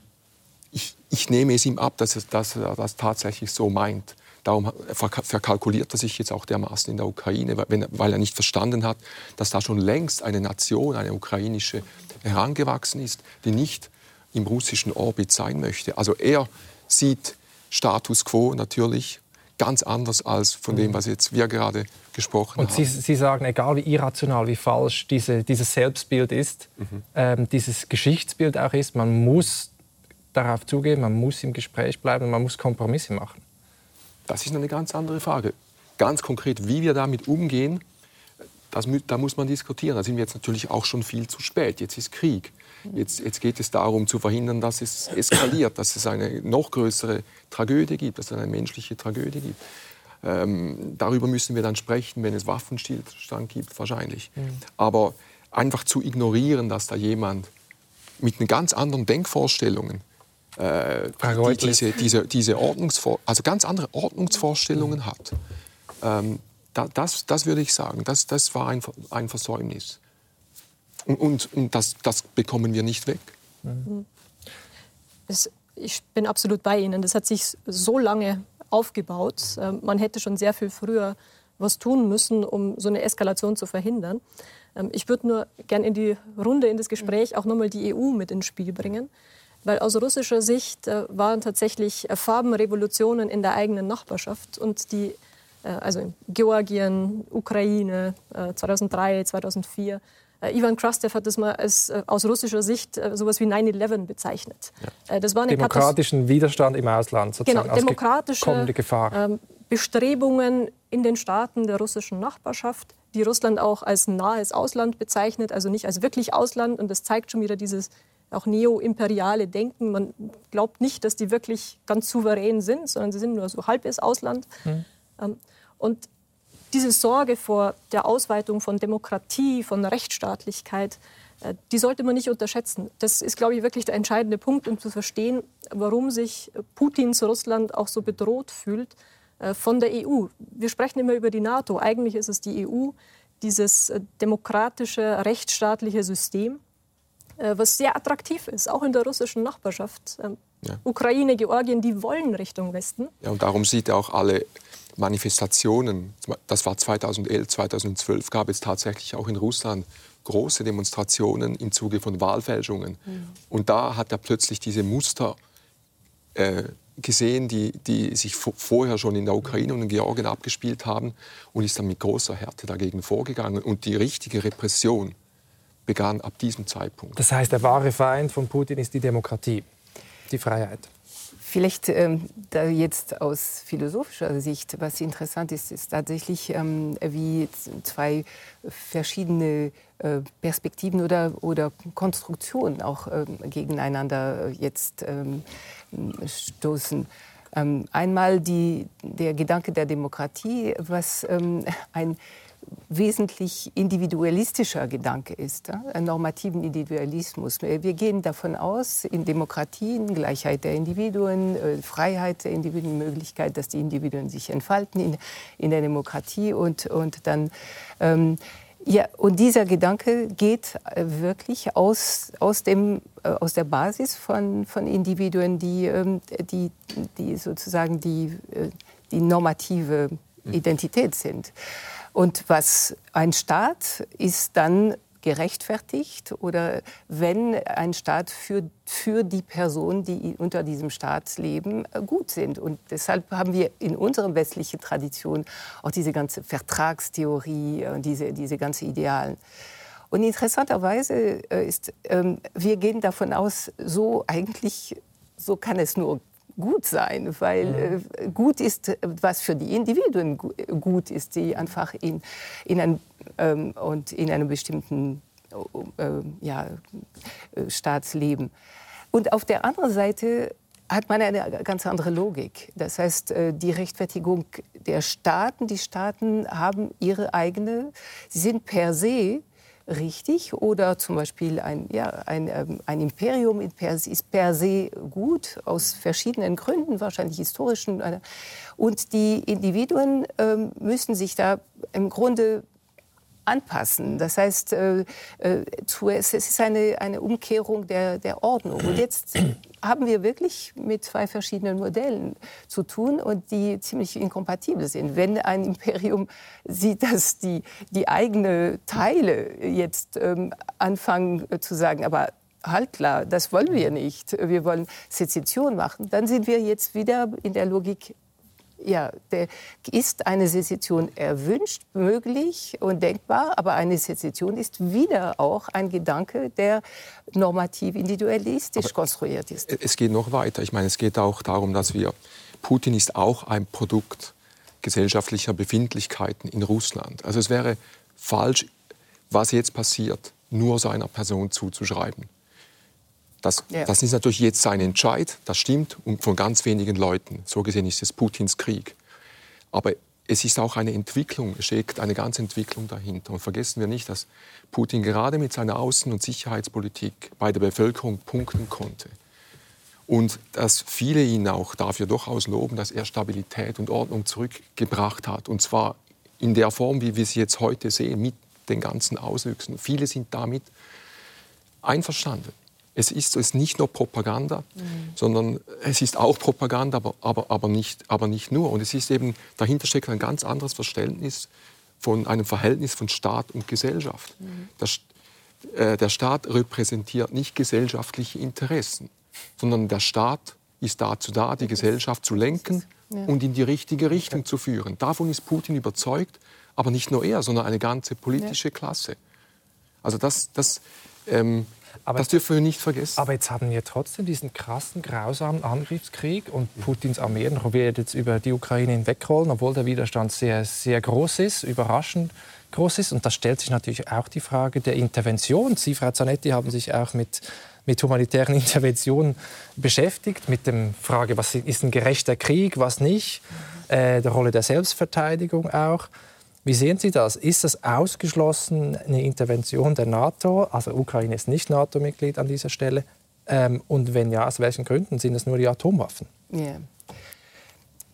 ich, ich nehme es ihm ab, dass er, dass er das tatsächlich so meint. Darum verkalkuliert er sich jetzt auch dermaßen in der Ukraine, weil er nicht verstanden hat, dass da schon längst eine Nation, eine ukrainische, herangewachsen ist, die nicht im russischen Orbit sein möchte. Also er sieht Status quo natürlich ganz anders als von dem, mhm. was jetzt wir gerade gesprochen Und haben. Sie, Sie sagen, egal wie irrational, wie falsch diese, dieses Selbstbild ist, mhm. ähm, dieses Geschichtsbild auch ist, man muss darauf zugehen, man muss im Gespräch bleiben, man muss Kompromisse machen. Das ist eine ganz andere Frage. Ganz konkret, wie wir damit umgehen, das, da muss man diskutieren. Da sind wir jetzt natürlich auch schon viel zu spät. Jetzt ist Krieg. Jetzt, jetzt, geht es darum zu verhindern, dass es eskaliert, dass es eine noch größere Tragödie gibt, dass es eine menschliche Tragödie gibt. Ähm, darüber müssen wir dann sprechen, wenn es Waffenstillstand gibt, wahrscheinlich. Mhm. Aber einfach zu ignorieren, dass da jemand mit ganz anderen Denkvorstellungen äh, die, diese, diese, diese Ordnungsvor also ganz andere Ordnungsvorstellungen mhm. hat. Ähm, da, das, das würde ich sagen, das, das war ein, ein Versäumnis. Und, und, und das, das, bekommen wir nicht weg. Mhm. Es, ich bin absolut bei Ihnen. Das hat sich so lange aufgebaut. Ähm, man hätte schon sehr viel früher was tun müssen, um so eine Eskalation zu verhindern. Ähm, ich würde nur gerne in die Runde, in das Gespräch auch nochmal die EU mit ins Spiel bringen. Weil aus russischer Sicht äh, waren tatsächlich äh, Farbenrevolutionen in der eigenen Nachbarschaft und die, äh, also in Georgien, Ukraine, 2003, 2004. Ivan Krastev hat das mal als, aus russischer Sicht sowas wie 9-11 bezeichnet. Ja. Das war eine Demokratischen Katast Widerstand im Ausland sozusagen genau, demokratische Gefahr. Ähm, Bestrebungen in den Staaten der russischen Nachbarschaft, die Russland auch als nahes Ausland bezeichnet, also nicht als wirklich Ausland. Und das zeigt schon wieder dieses auch neo-imperiale Denken. Man glaubt nicht, dass die wirklich ganz souverän sind, sondern sie sind nur so halbes Ausland. Mhm. Und diese Sorge vor der Ausweitung von Demokratie, von Rechtsstaatlichkeit, äh, die sollte man nicht unterschätzen. Das ist, glaube ich, wirklich der entscheidende Punkt, um zu verstehen, warum sich Putins Russland auch so bedroht fühlt äh, von der EU. Wir sprechen immer über die NATO. Eigentlich ist es die EU, dieses äh, demokratische, rechtsstaatliche System, was sehr attraktiv ist, auch in der russischen Nachbarschaft. Ähm, ja. Ukraine, Georgien, die wollen Richtung Westen. Ja, und darum sieht er auch alle Manifestationen, das war 2011, 2012, gab es tatsächlich auch in Russland große Demonstrationen im Zuge von Wahlfälschungen. Mhm. Und da hat er plötzlich diese Muster äh, gesehen, die, die sich vorher schon in der Ukraine und in Georgien abgespielt haben und ist dann mit großer Härte dagegen vorgegangen. Und die richtige Repression begann ab diesem Zeitpunkt. Das heißt, der wahre Feind von Putin ist die Demokratie, die Freiheit. Vielleicht ähm, da jetzt aus philosophischer Sicht, was interessant ist, ist tatsächlich, ähm, wie zwei verschiedene äh, Perspektiven oder, oder Konstruktionen auch ähm, gegeneinander jetzt ähm, stoßen. Ähm, einmal die, der Gedanke der Demokratie, was ähm, ein wesentlich individualistischer Gedanke ist, ein normativen Individualismus. Wir gehen davon aus, in Demokratien Gleichheit der Individuen, äh, Freiheit der Individuen, Möglichkeit, dass die Individuen sich entfalten in, in der Demokratie und, und dann ähm, ja, und dieser Gedanke geht äh, wirklich aus, aus, dem, äh, aus der Basis von, von Individuen, die, ähm, die, die sozusagen die, die normative. Identität sind. Und was ein Staat ist dann gerechtfertigt oder wenn ein Staat für, für die Personen, die unter diesem Staat leben, gut sind. Und deshalb haben wir in unserer westlichen Tradition auch diese ganze Vertragstheorie und diese, diese ganze Idealen. Und interessanterweise äh, ist, ähm, wir gehen davon aus, so eigentlich, so kann es nur gut sein, weil mhm. äh, gut ist, was für die Individuen gut ist, die einfach in, in, ein, ähm, und in einem bestimmten äh, ja, äh, Staatsleben. Und auf der anderen Seite hat man eine ganz andere Logik. Das heißt, äh, die Rechtfertigung der Staaten, die Staaten haben ihre eigene, sie sind per se richtig oder zum Beispiel ein, ja, ein, ähm, ein Imperium ist per se gut, aus verschiedenen Gründen, wahrscheinlich historischen. Äh, und die Individuen ähm, müssen sich da im Grunde anpassen. Das heißt, äh, äh, es ist eine, eine Umkehrung der, der Ordnung. Und jetzt haben wir wirklich mit zwei verschiedenen Modellen zu tun und die ziemlich inkompatibel sind. Wenn ein Imperium sieht, dass die, die eigene Teile jetzt ähm, anfangen zu sagen, aber halt klar, das wollen wir nicht, wir wollen Sezession machen, dann sind wir jetzt wieder in der Logik ja, der, ist eine Sezession erwünscht, möglich und denkbar, aber eine Sezession ist wieder auch ein Gedanke, der normativ individualistisch aber konstruiert ist. Es geht noch weiter. Ich meine, es geht auch darum, dass wir, Putin ist auch ein Produkt gesellschaftlicher Befindlichkeiten in Russland. Also es wäre falsch, was jetzt passiert, nur seiner Person zuzuschreiben. Das, ja. das ist natürlich jetzt sein Entscheid, das stimmt, und von ganz wenigen Leuten. So gesehen ist es Putins Krieg. Aber es ist auch eine Entwicklung, es steckt eine ganze Entwicklung dahinter. Und vergessen wir nicht, dass Putin gerade mit seiner Außen- und Sicherheitspolitik bei der Bevölkerung punkten konnte. Und dass viele ihn auch dafür durchaus loben, dass er Stabilität und Ordnung zurückgebracht hat. Und zwar in der Form, wie wir sie jetzt heute sehen, mit den ganzen Auswüchsen. Viele sind damit einverstanden. Es ist, es ist nicht nur Propaganda, mhm. sondern es ist auch Propaganda, aber, aber, aber, nicht, aber nicht nur. Und es ist eben, dahinter steckt ein ganz anderes Verständnis von einem Verhältnis von Staat und Gesellschaft. Mhm. Das, äh, der Staat repräsentiert nicht gesellschaftliche Interessen, sondern der Staat ist dazu da, die Gesellschaft zu lenken ja. und in die richtige Richtung zu führen. Davon ist Putin überzeugt, aber nicht nur er, sondern eine ganze politische Klasse. Also das, das ähm, aber, das dürfen wir nicht vergessen. Aber jetzt haben wir trotzdem diesen krassen, grausamen Angriffskrieg und Putins Armee wird jetzt über die Ukraine hinwegrollen, obwohl der Widerstand sehr, sehr groß ist, überraschend groß ist. Und da stellt sich natürlich auch die Frage der Intervention. Sie, Frau Zanetti, haben sich auch mit mit humanitären Interventionen beschäftigt, mit der Frage, was ist ein gerechter Krieg, was nicht, äh, der Rolle der Selbstverteidigung auch. Wie sehen Sie das? Ist es ausgeschlossen, eine Intervention der NATO? Also Ukraine ist nicht NATO-Mitglied an dieser Stelle. Ähm, und wenn ja, aus welchen Gründen? Sind es nur die Atomwaffen? Yeah.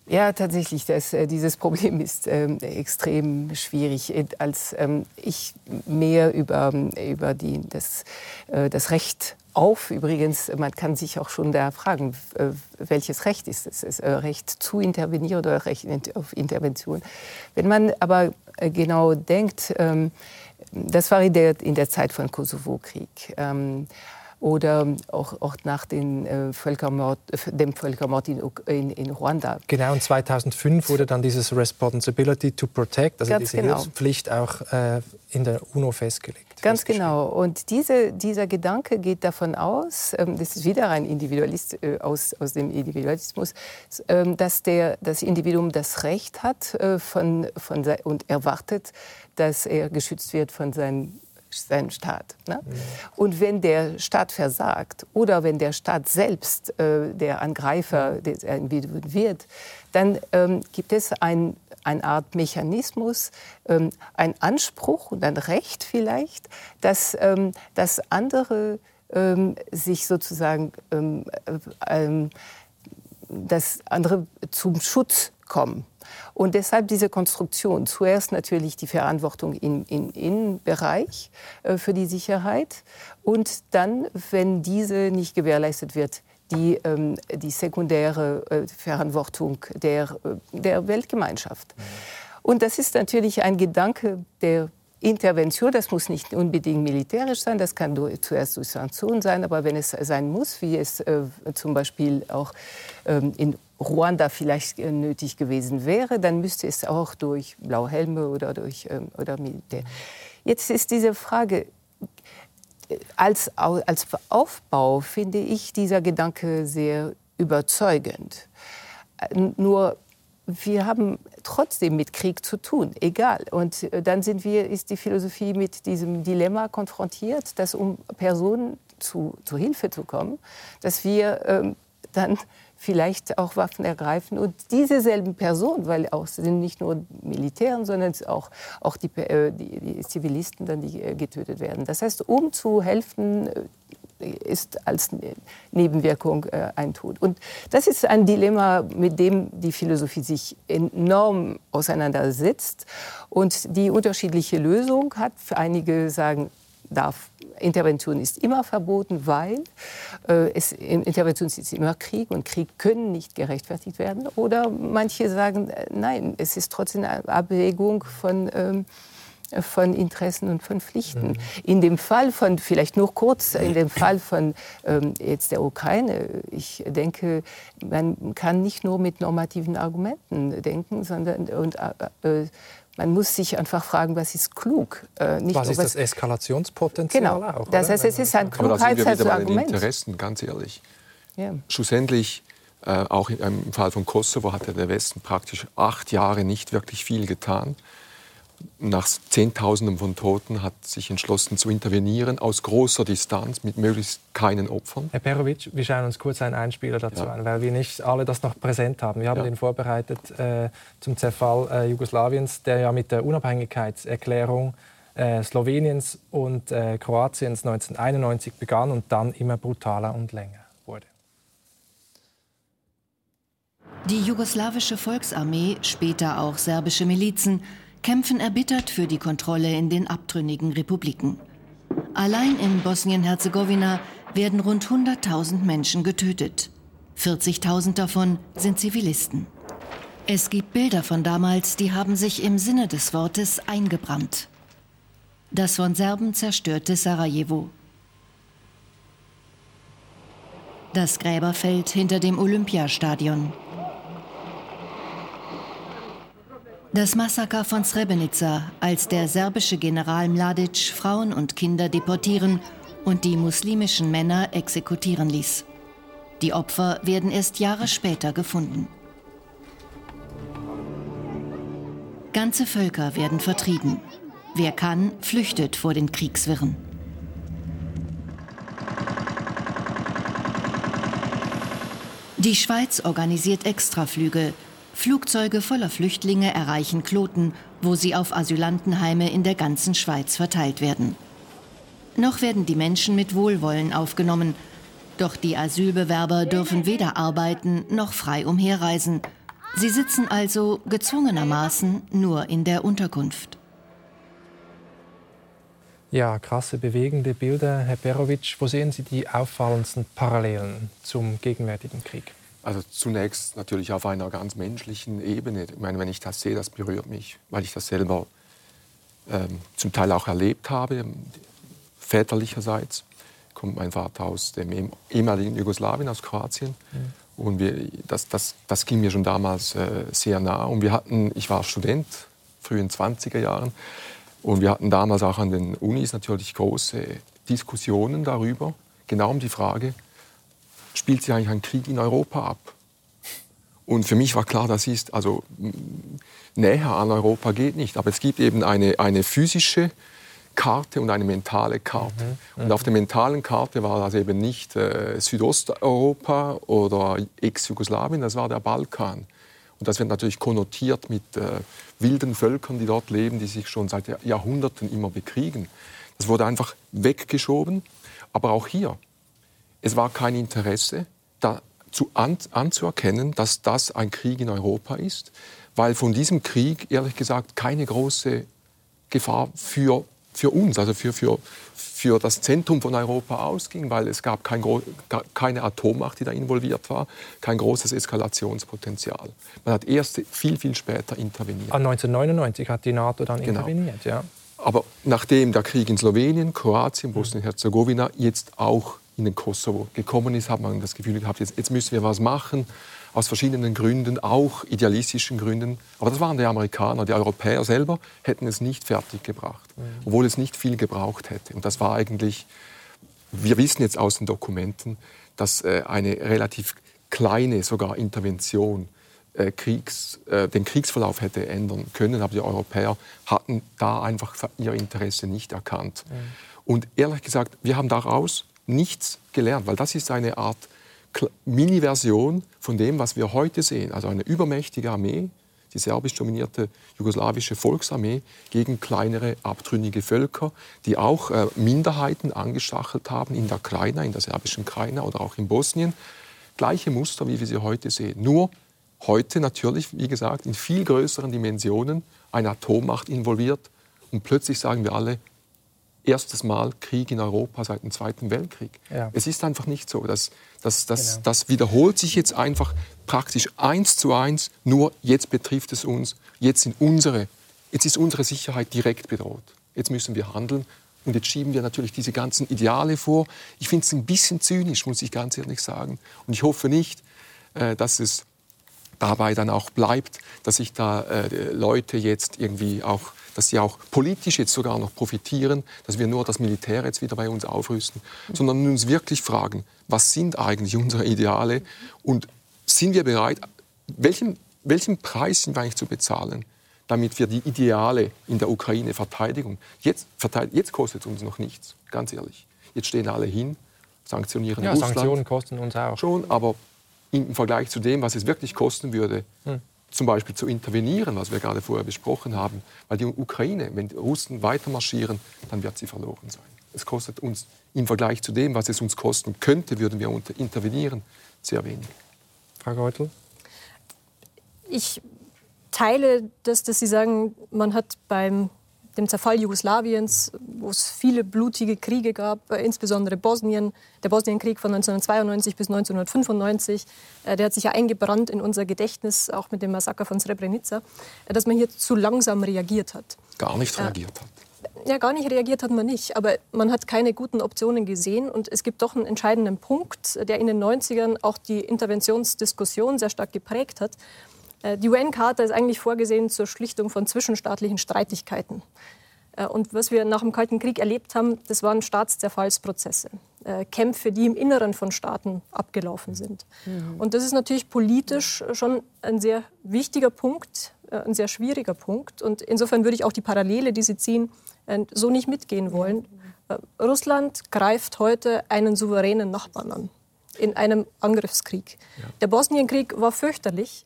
Ja, tatsächlich. Das, äh, dieses Problem ist ähm, extrem schwierig. Als ähm, ich mehr über, über die, das, äh, das Recht auf. Übrigens, man kann sich auch schon da fragen, äh, welches Recht ist es? Ist es äh, Recht zu intervenieren oder Recht auf Intervention? Wenn man aber äh, genau denkt, ähm, das war in der, in der Zeit von Kosovo-Krieg ähm, oder auch, auch nach den, Völkermord, dem Völkermord in, in, in, Ruanda. Genau, und 2005 wurde dann dieses Responsibility to Protect, also Ganz diese genau. Hilfspflicht auch äh, in der UNO festgelegt. Ganz genau. Und diese, dieser Gedanke geht davon aus, ähm, das ist wieder ein Individualist äh, aus, aus dem Individualismus, ähm, dass der, das Individuum das Recht hat äh, von, von, und erwartet, dass er geschützt wird von seinem seinen Staat. Ne? Mhm. Und wenn der Staat versagt oder wenn der Staat selbst äh, der Angreifer des Individuum wird, dann ähm, gibt es ein eine Art Mechanismus, ähm, ein Anspruch und ein Recht vielleicht, dass, ähm, dass andere ähm, sich sozusagen, ähm, äh, dass andere zum Schutz kommen. Und deshalb diese Konstruktion. Zuerst natürlich die Verantwortung im, im Innenbereich äh, für die Sicherheit und dann, wenn diese nicht gewährleistet wird, die, ähm, die sekundäre äh, Verantwortung der, äh, der Weltgemeinschaft. Mhm. Und das ist natürlich ein Gedanke der Intervention, das muss nicht unbedingt militärisch sein, das kann durch, zuerst durch Sanktionen sein, aber wenn es sein muss, wie es äh, zum Beispiel auch ähm, in Ruanda vielleicht äh, nötig gewesen wäre, dann müsste es auch durch Blauhelme oder durch ähm, oder Militär. Jetzt ist diese Frage, als, als Aufbau finde ich dieser Gedanke sehr überzeugend. Nur wir haben trotzdem mit Krieg zu tun, egal. Und äh, dann sind wir, ist die Philosophie mit diesem Dilemma konfrontiert, dass um Personen zu, zu Hilfe zu kommen, dass wir ähm, dann vielleicht auch Waffen ergreifen. Und diese selben Personen, weil auch sind nicht nur Militären, sondern auch, auch die, äh, die, die Zivilisten, dann, die äh, getötet werden. Das heißt, um zu helfen, äh, ist als ne-, Nebenwirkung äh, ein Tod. Und das ist ein Dilemma, mit dem die Philosophie sich enorm auseinandersetzt. Und die unterschiedliche Lösung hat, für einige sagen, darf. Intervention ist immer verboten, weil äh, es, Intervention ist immer Krieg und Krieg können nicht gerechtfertigt werden. Oder manche sagen, äh, nein, es ist trotzdem eine Abwägung von ähm, von Interessen und von Pflichten. Mhm. In dem Fall von, vielleicht nur kurz, in dem Fall von ähm, jetzt der Ukraine, ich denke, man kann nicht nur mit normativen Argumenten denken, sondern und, äh, äh man muss sich einfach fragen, was ist klug? Äh, nicht was ist das Eskalationspotenzial genau. auch? Das heißt, es ist ein Klugheitsargument. Interessen, ganz ehrlich. Ja. Schlussendlich, äh, auch im Fall von Kosovo, hat der Westen praktisch acht Jahre nicht wirklich viel getan. Nach Zehntausenden von Toten hat sich entschlossen zu intervenieren, aus großer Distanz, mit möglichst keinen Opfern. Herr Perovic, wir schauen uns kurz einen Einspieler dazu ja. an, weil wir nicht alle das noch präsent haben. Wir haben ja. den vorbereitet äh, zum Zerfall äh, Jugoslawiens, der ja mit der Unabhängigkeitserklärung äh, Sloweniens und äh, Kroatiens 1991 begann und dann immer brutaler und länger wurde. Die jugoslawische Volksarmee, später auch serbische Milizen, kämpfen erbittert für die Kontrolle in den abtrünnigen Republiken. Allein in Bosnien-Herzegowina werden rund 100.000 Menschen getötet. 40.000 davon sind Zivilisten. Es gibt Bilder von damals, die haben sich im Sinne des Wortes eingebrannt. Das von Serben zerstörte Sarajevo. Das Gräberfeld hinter dem Olympiastadion. Das Massaker von Srebrenica, als der serbische General Mladic Frauen und Kinder deportieren und die muslimischen Männer exekutieren ließ. Die Opfer werden erst Jahre später gefunden. Ganze Völker werden vertrieben. Wer kann, flüchtet vor den Kriegswirren. Die Schweiz organisiert Extraflüge, Flugzeuge voller Flüchtlinge erreichen Kloten, wo sie auf Asylantenheime in der ganzen Schweiz verteilt werden. Noch werden die Menschen mit Wohlwollen aufgenommen, doch die Asylbewerber dürfen weder arbeiten noch frei umherreisen. Sie sitzen also gezwungenermaßen nur in der Unterkunft. Ja, krasse, bewegende Bilder. Herr Perovic, wo sehen Sie die auffallendsten Parallelen zum gegenwärtigen Krieg? Also zunächst natürlich auf einer ganz menschlichen Ebene. Ich meine, wenn ich das sehe, das berührt mich, weil ich das selber ähm, zum Teil auch erlebt habe, väterlicherseits. Kommt mein Vater aus dem ehemaligen Jugoslawien, aus Kroatien. Mhm. Und wir, das, das, das ging mir schon damals äh, sehr nah. Und wir hatten, ich war Student, frühen 20er Jahren, und wir hatten damals auch an den Unis natürlich große Diskussionen darüber, genau um die Frage, spielt sich eigentlich ein Krieg in Europa ab. Und für mich war klar, das ist, also näher an Europa geht nicht. Aber es gibt eben eine, eine physische Karte und eine mentale Karte. Mhm, und mhm. auf der mentalen Karte war das eben nicht äh, Südosteuropa oder Ex-Jugoslawien, das war der Balkan. Und das wird natürlich konnotiert mit äh, wilden Völkern, die dort leben, die sich schon seit Jahrhunderten immer bekriegen. Das wurde einfach weggeschoben. Aber auch hier, es war kein Interesse, dazu an, anzuerkennen, dass das ein Krieg in Europa ist, weil von diesem Krieg, ehrlich gesagt, keine große Gefahr für, für uns, also für, für, für das Zentrum von Europa ausging, weil es gab kein, keine Atommacht, die da involviert war, kein großes Eskalationspotenzial. Man hat erst viel, viel später interveniert. 1999 ah, hat die NATO dann genau. interveniert, ja. Aber nachdem der Krieg in Slowenien, Kroatien, Bosnien-Herzegowina jetzt auch in den Kosovo gekommen ist, hat man das Gefühl gehabt, jetzt, jetzt müssen wir was machen, aus verschiedenen Gründen, auch idealistischen Gründen. Aber das waren die Amerikaner. Die Europäer selber hätten es nicht fertiggebracht, obwohl es nicht viel gebraucht hätte. Und das war eigentlich, wir wissen jetzt aus den Dokumenten, dass äh, eine relativ kleine sogar Intervention äh, Kriegs, äh, den Kriegsverlauf hätte ändern können. Aber die Europäer hatten da einfach ihr Interesse nicht erkannt. Mhm. Und ehrlich gesagt, wir haben daraus nichts gelernt, weil das ist eine Art Mini-Version von dem, was wir heute sehen. Also eine übermächtige Armee, die serbisch dominierte jugoslawische Volksarmee gegen kleinere abtrünnige Völker, die auch äh, Minderheiten angestachelt haben in der Krajina, in der serbischen Krajina oder auch in Bosnien. Gleiche Muster, wie wir sie heute sehen. Nur heute natürlich, wie gesagt, in viel größeren Dimensionen eine Atommacht involviert. Und plötzlich sagen wir alle, erstes Mal Krieg in Europa seit dem Zweiten Weltkrieg. Ja. Es ist einfach nicht so. Das, das, das, genau. das wiederholt sich jetzt einfach praktisch eins zu eins, nur jetzt betrifft es uns, jetzt, sind unsere, jetzt ist unsere Sicherheit direkt bedroht. Jetzt müssen wir handeln und jetzt schieben wir natürlich diese ganzen Ideale vor. Ich finde es ein bisschen zynisch, muss ich ganz ehrlich sagen. Und ich hoffe nicht, äh, dass es dabei dann auch bleibt, dass sich da äh, Leute jetzt irgendwie auch dass sie auch politisch jetzt sogar noch profitieren, dass wir nur das Militär jetzt wieder bei uns aufrüsten, sondern uns wirklich fragen, was sind eigentlich unsere Ideale und sind wir bereit, welchen, welchen Preis sind wir eigentlich zu bezahlen, damit wir die Ideale in der Ukraine verteidigen. Jetzt, jetzt kostet es uns noch nichts, ganz ehrlich. Jetzt stehen alle hin, sanktionieren ja, Russland. Sanktionen kosten uns auch. Schon, aber im Vergleich zu dem, was es wirklich kosten würde, hm. Zum Beispiel zu intervenieren, was wir gerade vorher besprochen haben, weil die Ukraine, wenn die Russen weiter marschieren, dann wird sie verloren sein. Es kostet uns im Vergleich zu dem, was es uns kosten könnte, würden wir intervenieren, sehr wenig. Frau Geutel? Ich teile das, dass Sie sagen, man hat beim dem Zerfall Jugoslawiens, wo es viele blutige Kriege gab, äh, insbesondere Bosnien, der Bosnienkrieg von 1992 bis 1995, äh, der hat sich ja eingebrannt in unser Gedächtnis, auch mit dem Massaker von Srebrenica, äh, dass man hier zu langsam reagiert hat. Gar nicht reagiert hat. Ja, gar nicht reagiert hat man nicht, aber man hat keine guten Optionen gesehen und es gibt doch einen entscheidenden Punkt, der in den 90ern auch die Interventionsdiskussion sehr stark geprägt hat. Äh, die UN-Charta ist eigentlich vorgesehen zur Schlichtung von zwischenstaatlichen Streitigkeiten. Äh, und was wir nach dem Kalten Krieg erlebt haben, das waren Staatszerfallsprozesse. Äh, Kämpfe, die im Inneren von Staaten abgelaufen sind. Mhm. Und das ist natürlich politisch schon ein sehr wichtiger Punkt, ein sehr schwieriger Punkt. Und insofern würde ich auch die Parallele, die Sie ziehen, so nicht mitgehen wollen. Russland greift heute einen souveränen Nachbarn an in einem Angriffskrieg. Ja. Der Bosnienkrieg war fürchterlich.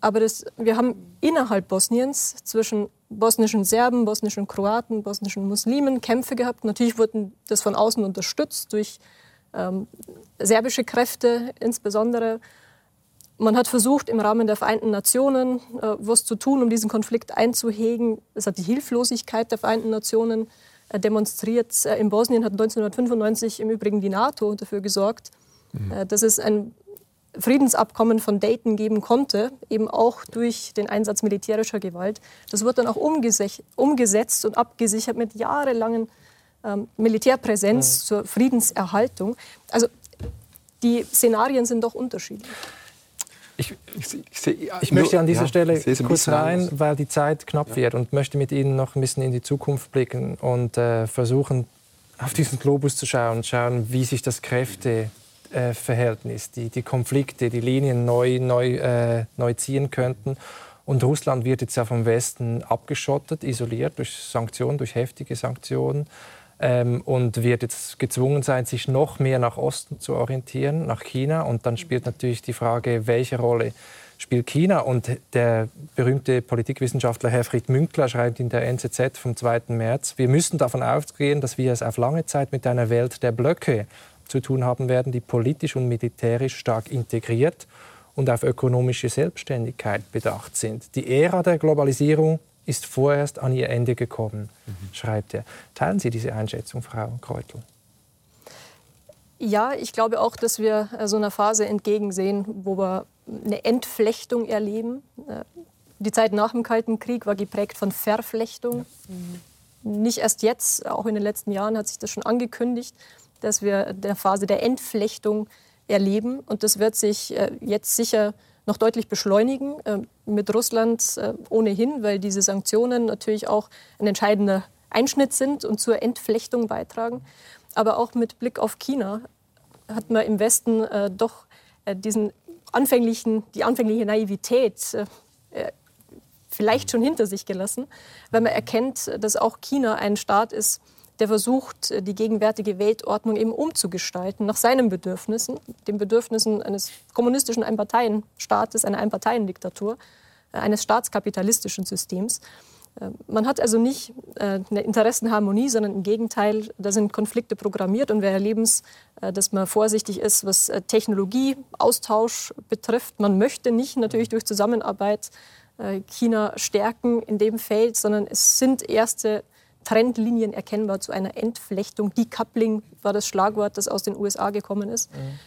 Aber das, wir haben innerhalb Bosniens zwischen bosnischen Serben, bosnischen Kroaten, bosnischen Muslimen Kämpfe gehabt. Natürlich wurden das von außen unterstützt durch ähm, serbische Kräfte insbesondere. Man hat versucht, im Rahmen der Vereinten Nationen äh, was zu tun, um diesen Konflikt einzuhegen. Es hat die Hilflosigkeit der Vereinten Nationen äh, demonstriert. Äh, in Bosnien hat 1995 im Übrigen die NATO dafür gesorgt, mhm. Äh, dass es ein Friedensabkommen von Dayton geben konnte, eben auch durch den Einsatz militärischer Gewalt. Das wird dann auch umgesetzt und abgesichert mit jahrelangen ähm, Militärpräsenz mhm. zur Friedenserhaltung. Also die Szenarien sind doch unterschiedlich. Ich, ich, ich, ich möchte an dieser ja, Stelle kurz rein, weil die Zeit knapp ja. wird und möchte mit Ihnen noch ein bisschen in die Zukunft blicken und äh, versuchen, auf diesen Globus zu schauen, schauen, wie sich das Kräfte äh, die, die Konflikte, die Linien neu, neu, äh, neu ziehen könnten. Und Russland wird jetzt ja vom Westen abgeschottet, isoliert durch Sanktionen, durch heftige Sanktionen. Ähm, und wird jetzt gezwungen sein, sich noch mehr nach Osten zu orientieren, nach China. Und dann spielt natürlich die Frage, welche Rolle spielt China. Und der berühmte Politikwissenschaftler Herfried Münkler schreibt in der NZZ vom 2. März, wir müssen davon ausgehen, dass wir es auf lange Zeit mit einer Welt der Blöcke zu tun haben werden, die politisch und militärisch stark integriert und auf ökonomische Selbstständigkeit bedacht sind. Die Ära der Globalisierung ist vorerst an ihr Ende gekommen, mhm. schreibt er. Teilen Sie diese Einschätzung, Frau Kreutel? Ja, ich glaube auch, dass wir äh, so einer Phase entgegensehen, wo wir eine Entflechtung erleben. Äh, die Zeit nach dem Kalten Krieg war geprägt von Verflechtung. Mhm. Nicht erst jetzt, auch in den letzten Jahren hat sich das schon angekündigt dass wir der Phase der Entflechtung erleben. Und das wird sich äh, jetzt sicher noch deutlich beschleunigen äh, mit Russland äh, ohnehin, weil diese Sanktionen natürlich auch ein entscheidender Einschnitt sind und zur Entflechtung beitragen. Aber auch mit Blick auf China hat man im Westen doch diesen anfänglichen, die anfängliche Naivität vielleicht schon hinter sich gelassen, weil man erkennt, dass auch China ein Staat ist, der versucht, die gegenwärtige Weltordnung eben umzugestalten nach seinen Bedürfnissen, den Bedürfnissen eines kommunistischen Einparteienstaates, einer Einparteiendiktatur, äh, eines staatskapitalistischen Systems. Äh, man hat also nicht äh, eine Interessenharmonie, sondern im Gegenteil, da sind Konflikte programmiert und wir erleben es, dass man vorsichtig ist, was Technologieaustausch betrifft. Man möchte nicht natürlich durch Zusammenarbeit China stärken in dem Feld, sondern es sind erste Trendlinien erkennbar zu einer Entflechtung. Decoupling war das Schlagwort, das aus den USA gekommen ist. Mhm.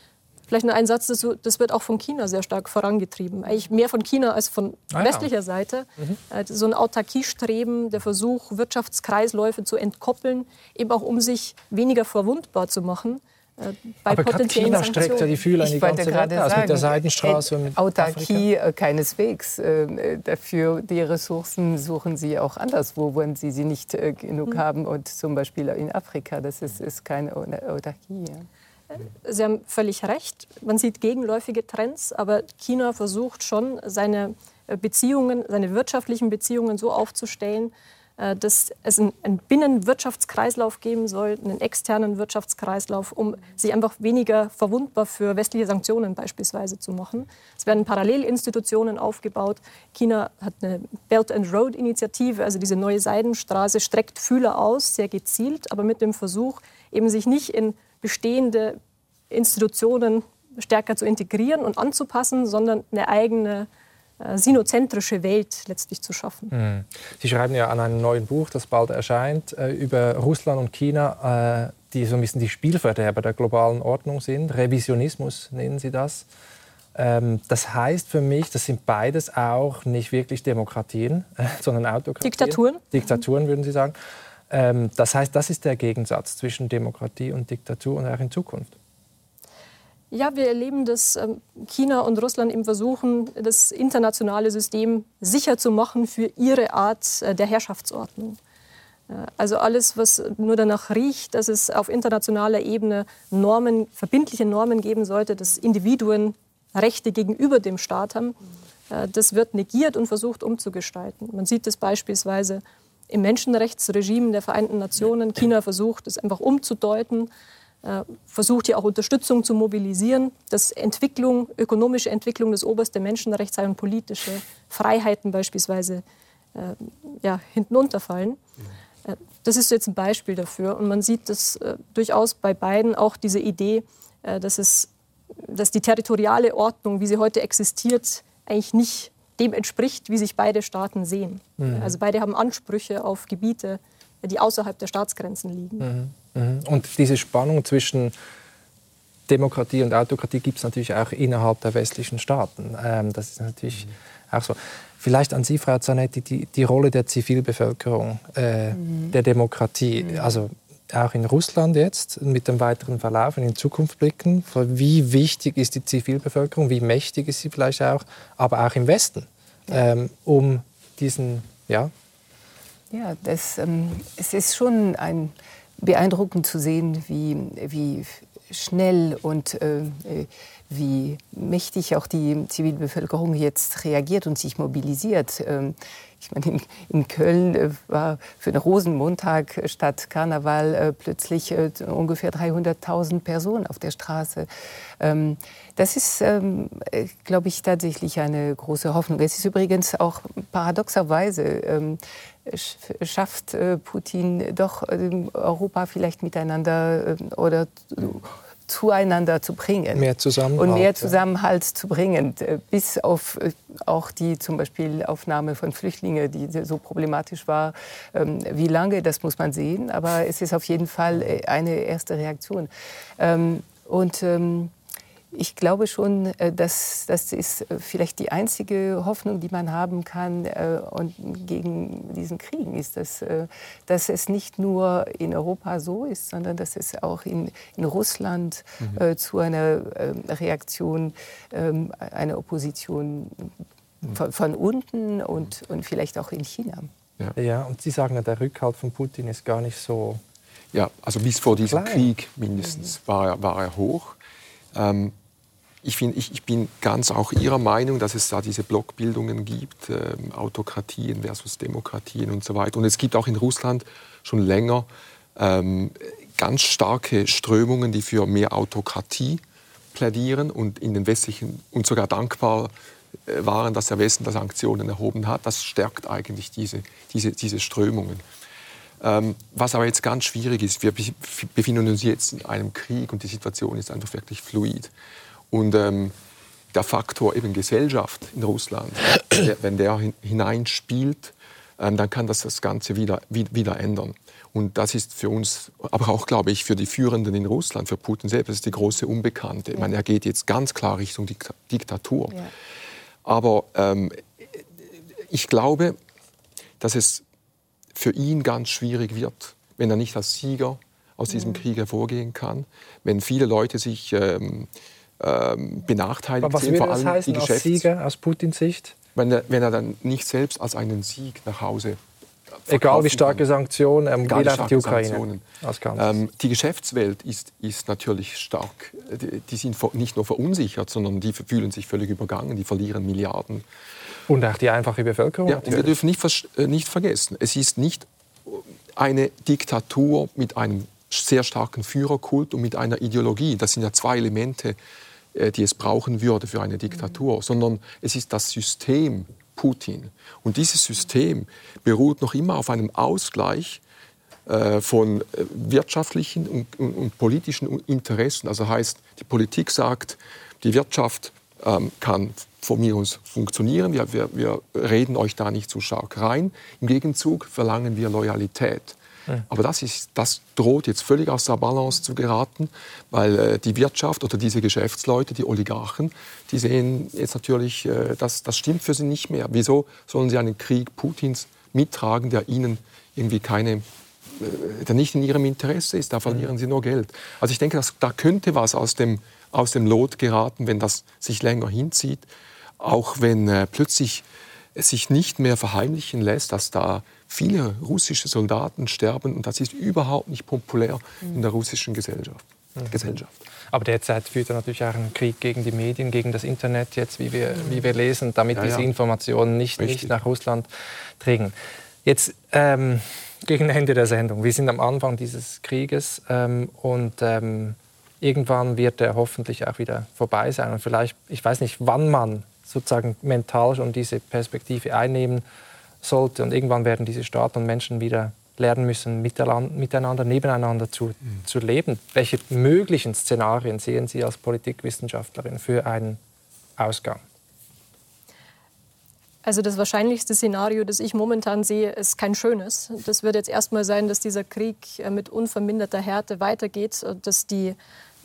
Vielleicht nur ein Satz dazu, das wird auch von China sehr stark vorangetrieben. Eigentlich mehr von China als von ah, westlicher ja. Seite. Mhm. Äh, so ein Autarkiestreben, der Versuch, Wirtschaftskreisläufe zu entkoppeln, eben auch um sich weniger verwundbar zu machen. Äh, bei Aber China streckt ja die Fühler in die ganze Welt aus mit der Seidenstraße. Und Autarkie Afrika. Äh, keineswegs. Äh, dafür die Ressourcen suchen sie auch anderswo, wenn sie sie nicht genug mhm. haben. Und zum Beispiel in Afrika, das ist, ist keine Autarkie. Ja. Sie haben völlig recht. Man sieht gegenläufige Trends, aber China versucht schon, seine Beziehungen, seine wirtschaftlichen Beziehungen so aufzustellen, äh, dass es einen Binnenwirtschaftskreislauf geben soll, einen externen Wirtschaftskreislauf, um sich einfach weniger verwundbar für westliche Sanktionen beispielsweise zu machen. Es werden Parallelinstitutionen aufgebaut. China hat eine Belt and Road Initiative, also diese neue Seidenstraße streckt Fühler aus, sehr gezielt, aber mit dem Versuch, eben sich nicht in bestehende Institutionen stärker zu integrieren und anzupassen, sondern eine eigene äh, sinozentrische Welt letztlich zu schaffen. Mhm. Sie schreiben ja an einem neuen Buch, das bald erscheint, äh, über Russland und China, äh, die so ein bisschen die Spielverderber der globalen Ordnung sind. Revisionismus nennen Sie das. Ähm, das heißt für mich, das sind beides auch nicht wirklich Demokratien, sondern Autokratien. Diktaturen. Diktaturen würden Sie sagen. Ähm, das heißt, das ist der Gegensatz zwischen Demokratie und Diktatur und auch in Zukunft. Ja, wir erleben, dass ähm, China und Russland eben versuchen, das internationale System sicher zu machen für ihre Art äh, der Herrschaftsordnung. Äh, also alles, was nur danach riecht, dass es auf internationaler Ebene Normen, verbindliche Normen geben sollte, dass Individuen Rechte gegenüber dem Staat haben, äh, das wird negiert und versucht umzugestalten. Man sieht das beispielsweise im Menschenrechtsregime der Vereinten Nationen. China versucht es einfach umzudeuten versucht hier auch Unterstützung zu mobilisieren, dass Entwicklung, ökonomische Entwicklung das oberste Menschenrecht sei und politische Freiheiten beispielsweise äh, ja, hinten unterfallen. Äh, das ist jetzt ein Beispiel dafür. Und man sieht das äh, durchaus bei beiden auch diese Idee, äh, dass, es, dass die territoriale Ordnung, wie sie heute existiert, eigentlich nicht dem entspricht, wie sich beide Staaten sehen. Mhm. Also beide haben Ansprüche auf Gebiete, die außerhalb der Staatsgrenzen liegen. Mhm. Mhm. Und diese Spannung zwischen Demokratie und Autokratie gibt es natürlich auch innerhalb der westlichen Staaten. Ähm, das ist natürlich mhm. auch so. Vielleicht an Sie, Frau Zanetti, die, die Rolle der Zivilbevölkerung, äh, mhm. der Demokratie, mhm. also auch in Russland jetzt mit dem weiteren Verlauf und in Zukunft blicken. Wie wichtig ist die Zivilbevölkerung, wie mächtig ist sie vielleicht auch, aber auch im Westen, ähm, um diesen, ja? Ja, das, ähm, es ist schon ein beeindruckend zu sehen, wie, wie schnell und äh, wie mächtig auch die Zivilbevölkerung jetzt reagiert und sich mobilisiert. Ähm, ich meine, in, in Köln äh, war für den Rosenmontag statt Karneval äh, plötzlich äh, ungefähr 300.000 Personen auf der Straße. Ähm, das ist, ähm, glaube ich, tatsächlich eine große Hoffnung. Es ist übrigens auch paradoxerweise ähm, schafft Putin doch Europa vielleicht miteinander oder zueinander zu bringen. Mehr Zusammenhalt. Und mehr Zusammenhalt ja. zu bringen. Bis auf äh, auch die zum Beispiel Aufnahme von Flüchtlingen, die so problematisch war. Ähm, wie lange, das muss man sehen. Aber es ist auf jeden Fall äh, eine erste Reaktion. Ähm, und ähm, ich glaube schon, äh, dass das ist äh, vielleicht die einzige Hoffnung, die man haben kann äh, und gegen diesen Kriegen ist, dass, dass es nicht nur in Europa so ist, sondern dass es auch in, in Russland mhm. zu einer Reaktion, ähm, einer Opposition von, von unten und, und vielleicht auch in China. Ja. ja, und Sie sagen, der Rückhalt von Putin ist gar nicht so. Ja, also bis vor diesem klein. Krieg mindestens war, war er hoch. Ähm, ich, find, ich, ich, bin ganz auch Ihrer Meinung, dass es da diese Blockbildungen gibt, äh, Autokratien versus Demokratien und so weiter. Und es gibt auch in Russland schon länger ähm, ganz starke Strömungen, die für mehr Autokratie plädieren und in den westlichen und sogar dankbar äh, waren, dass der Westen da Sanktionen erhoben hat. Das stärkt eigentlich diese, diese, diese Strömungen. Ähm, was aber jetzt ganz schwierig ist, wir befinden uns jetzt in einem Krieg und die Situation ist einfach wirklich fluid. Und ähm, der Faktor eben Gesellschaft in Russland, wenn der hineinspielt, ähm, dann kann das das Ganze wieder, wieder ändern. Und das ist für uns, aber auch, glaube ich, für die Führenden in Russland, für Putin selbst, das ist die große Unbekannte. Ich meine, er geht jetzt ganz klar Richtung Diktatur. Ja. Aber ähm, ich glaube, dass es für ihn ganz schwierig wird, wenn er nicht als Sieger aus diesem mhm. Krieg hervorgehen kann, wenn viele Leute sich ähm, ähm, benachteiligt Aber was sind. Vor allem das heißen, die Geschäfts als Sieger aus Putins Sicht? Wenn er, wenn er dann nicht selbst als einen Sieg nach Hause Egal wie starke Sanktionen, ähm, will einfach die Ukraine. Ähm, die Geschäftswelt ist, ist natürlich stark. Die, die, sind nicht nur verunsichert, sondern die fühlen sich völlig übergangen, die verlieren Milliarden. Und auch die einfache Bevölkerung. Ja, und wir dürfen nicht, äh, nicht vergessen, es ist nicht eine Diktatur mit einem sehr starken Führerkult und mit einer Ideologie. Das sind ja zwei Elemente, die es brauchen würde für eine Diktatur, sondern es ist das System Putin. Und dieses System beruht noch immer auf einem Ausgleich äh, von äh, wirtschaftlichen und, und, und, politischen Interessen. Also heißt, die Politik sagt, die Wirtschaft ähm, kann von mir aus funktionieren, wir, wir, wir reden euch da nicht zu stark rein. Im Gegenzug verlangen wir Loyalität. Aber das, ist, das droht jetzt völlig aus der Balance zu geraten, weil äh, die Wirtschaft oder diese Geschäftsleute, die Oligarchen, die sehen jetzt natürlich, äh, das, das stimmt für sie nicht mehr. Wieso sollen sie einen Krieg Putins mittragen, der ihnen irgendwie keine äh, der nicht in ihrem Interesse ist, da verlieren sie nur Geld. Also ich denke, dass, da könnte was aus dem, aus dem Lot geraten, wenn das sich länger hinzieht, auch wenn äh, plötzlich es sich nicht mehr verheimlichen lässt, dass da viele russische Soldaten sterben und das ist überhaupt nicht populär in der russischen Gesellschaft. Mhm. Gesellschaft. Aber derzeit führt er natürlich auch einen Krieg gegen die Medien, gegen das Internet jetzt, wie wir, wie wir lesen, damit ja, diese Informationen nicht, nicht nach Russland dringen. Jetzt ähm, gegen Ende der Sendung. Wir sind am Anfang dieses Krieges ähm, und ähm, irgendwann wird er hoffentlich auch wieder vorbei sein. Und vielleicht, ich weiß nicht, wann man sozusagen mental schon diese Perspektive einnehmen sollte. Und irgendwann werden diese Staaten und Menschen wieder lernen müssen, miteinander, nebeneinander zu, mhm. zu leben. Welche möglichen Szenarien sehen Sie als Politikwissenschaftlerin für einen Ausgang? Also das wahrscheinlichste Szenario, das ich momentan sehe, ist kein schönes. Das wird jetzt erstmal sein, dass dieser Krieg äh, mit unverminderter Härte weitergeht, dass die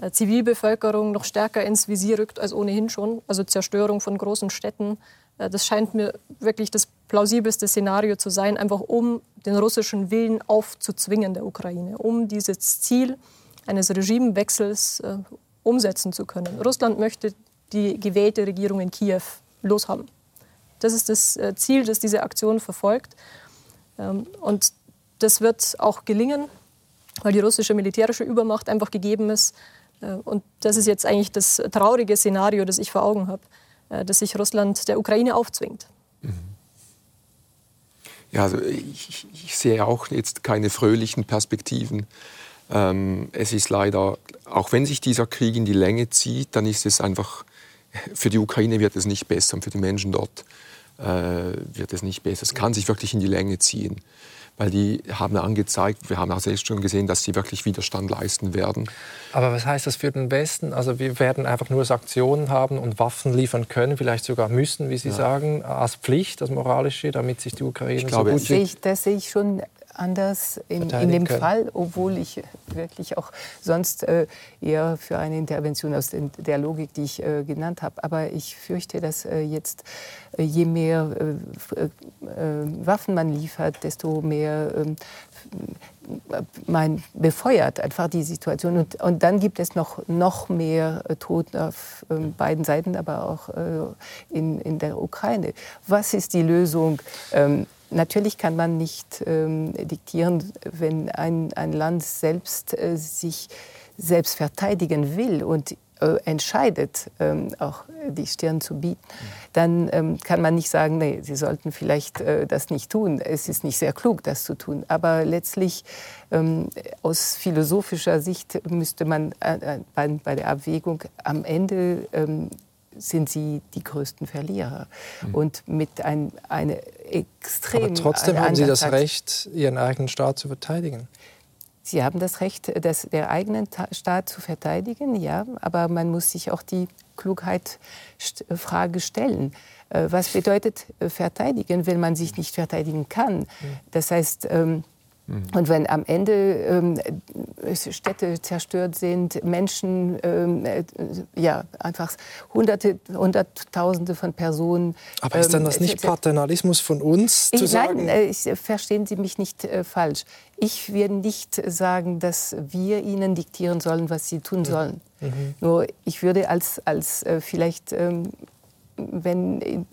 äh, Zivilbevölkerung noch stärker ins Visier rückt als ohnehin schon. Also Zerstörung von großen Städten, äh, das scheint mir wirklich das plausibelste Szenario zu sein, einfach um den russischen Willen aufzuzwingen der Ukraine, um dieses Ziel eines Regimewechsels äh, umsetzen zu können. Russland möchte die gewählte Regierung in Kiew loshaben. Das ist das äh, Ziel, das diese Aktion verfolgt. Ähm, und das wird auch gelingen, weil die russische militärische Übermacht einfach gegeben ist. Äh, und das ist jetzt eigentlich das traurige Szenario, das ich vor Augen habe. Äh, dass sich Russland der Ukraine aufzwingt. Ja, also ich, ich sehe auch jetzt keine fröhlichen Perspektiven. Ähm, es ist leider, auch wenn sich dieser Krieg in die Länge zieht, dann ist es einfach, für die Ukraine wird es nicht besser und für die Menschen dort äh, wird es nicht besser. Es kann sich wirklich in die Länge ziehen weil die haben angezeigt, wir haben auch selbst schon gesehen, dass sie wirklich Widerstand leisten werden. Aber was heißt das für den Westen? Also wir werden einfach nur Sanktionen haben und Waffen liefern können, vielleicht sogar müssen, wie Sie ja. sagen, als Pflicht, das Moralische, damit sich die Ukraine ich glaube, so gut... Das sehe ich, das sehe ich schon anders in, in dem können. Fall, obwohl ich wirklich auch sonst äh, eher für eine Intervention aus den, der Logik, die ich äh, genannt habe. Aber ich fürchte, dass äh, jetzt äh, je mehr äh, äh, Waffen man liefert, desto mehr ähm, man befeuert einfach die Situation. Und, und dann gibt es noch, noch mehr Toten auf ähm, beiden Seiten, aber auch in, in der Ukraine. Was ist die Lösung? Ähm, Natürlich kann man nicht ähm, diktieren, wenn ein, ein Land selbst äh, sich selbst verteidigen will und äh, entscheidet, ähm, auch die Stirn zu bieten, dann ähm, kann man nicht sagen, nee, Sie sollten vielleicht äh, das nicht tun. Es ist nicht sehr klug, das zu tun. Aber letztlich ähm, aus philosophischer Sicht müsste man äh, bei, bei der Abwägung am Ende ähm, sind sie die größten Verlierer. Mhm. Und mit ein, eine extrem. Aber trotzdem haben Sie das Recht, Ihren eigenen Staat zu verteidigen. Sie haben das Recht, das, der eigenen Staat zu verteidigen, ja, aber man muss sich auch die Klugheitsfrage stellen. Äh, was bedeutet äh, verteidigen, wenn man sich nicht verteidigen kann? Das heißt, ähm. Und wenn am Ende ähm, Städte zerstört sind, Menschen, ähm, äh, ja, einfach Hunderte, Hunderttausende von Personen. Aber ist dann das ähm, nicht Paternalismus von uns zu ich, sagen? Nein, äh, ich, verstehen Sie mich nicht äh, falsch. Ich werde nicht sagen, dass wir ihnen diktieren sollen, was sie tun sollen. Mhm. Nur ich würde als, als äh, vielleicht, ähm, wenn,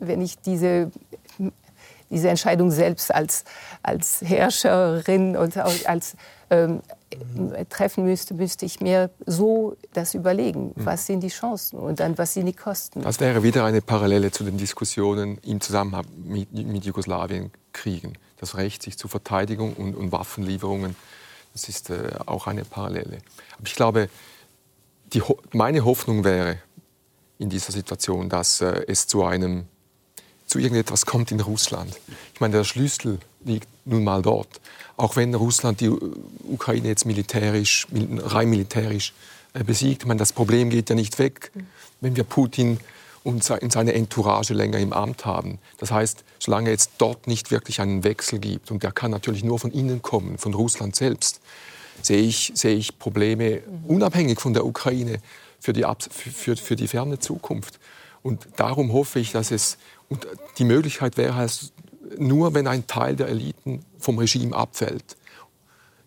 wenn ich diese diese Entscheidung selbst als, als Herrscherin und als ähm, treffen müsste, müsste ich mir so das überlegen. Mhm. Was sind die Chancen und dann was sind die Kosten? Das wäre wieder eine Parallele zu den Diskussionen im Zusammenhang mit, mit Jugoslawien-Kriegen. Das Recht, sich zur Verteidigung und, und Waffenlieferungen, das ist äh, auch eine Parallele. Aber ich glaube, die, meine Hoffnung wäre in dieser Situation, dass äh, es zu einem zu irgendetwas kommt in Russland. Ich meine, der Schlüssel liegt nun mal dort. Auch wenn Russland die Ukraine jetzt militärisch, rein militärisch äh, besiegt. Meine, das Problem geht ja nicht weg, wenn wir Putin und seine Entourage länger im Amt haben. Das heißt, solange es dort nicht wirklich einen Wechsel gibt, und der kann natürlich nur von innen kommen, von Russland selbst, sehe ich, sehe ich Probleme unabhängig von der Ukraine für die, für, für die ferne Zukunft. Und darum hoffe ich, dass es, und die Möglichkeit wäre halt nur, wenn ein Teil der Eliten vom Regime abfällt.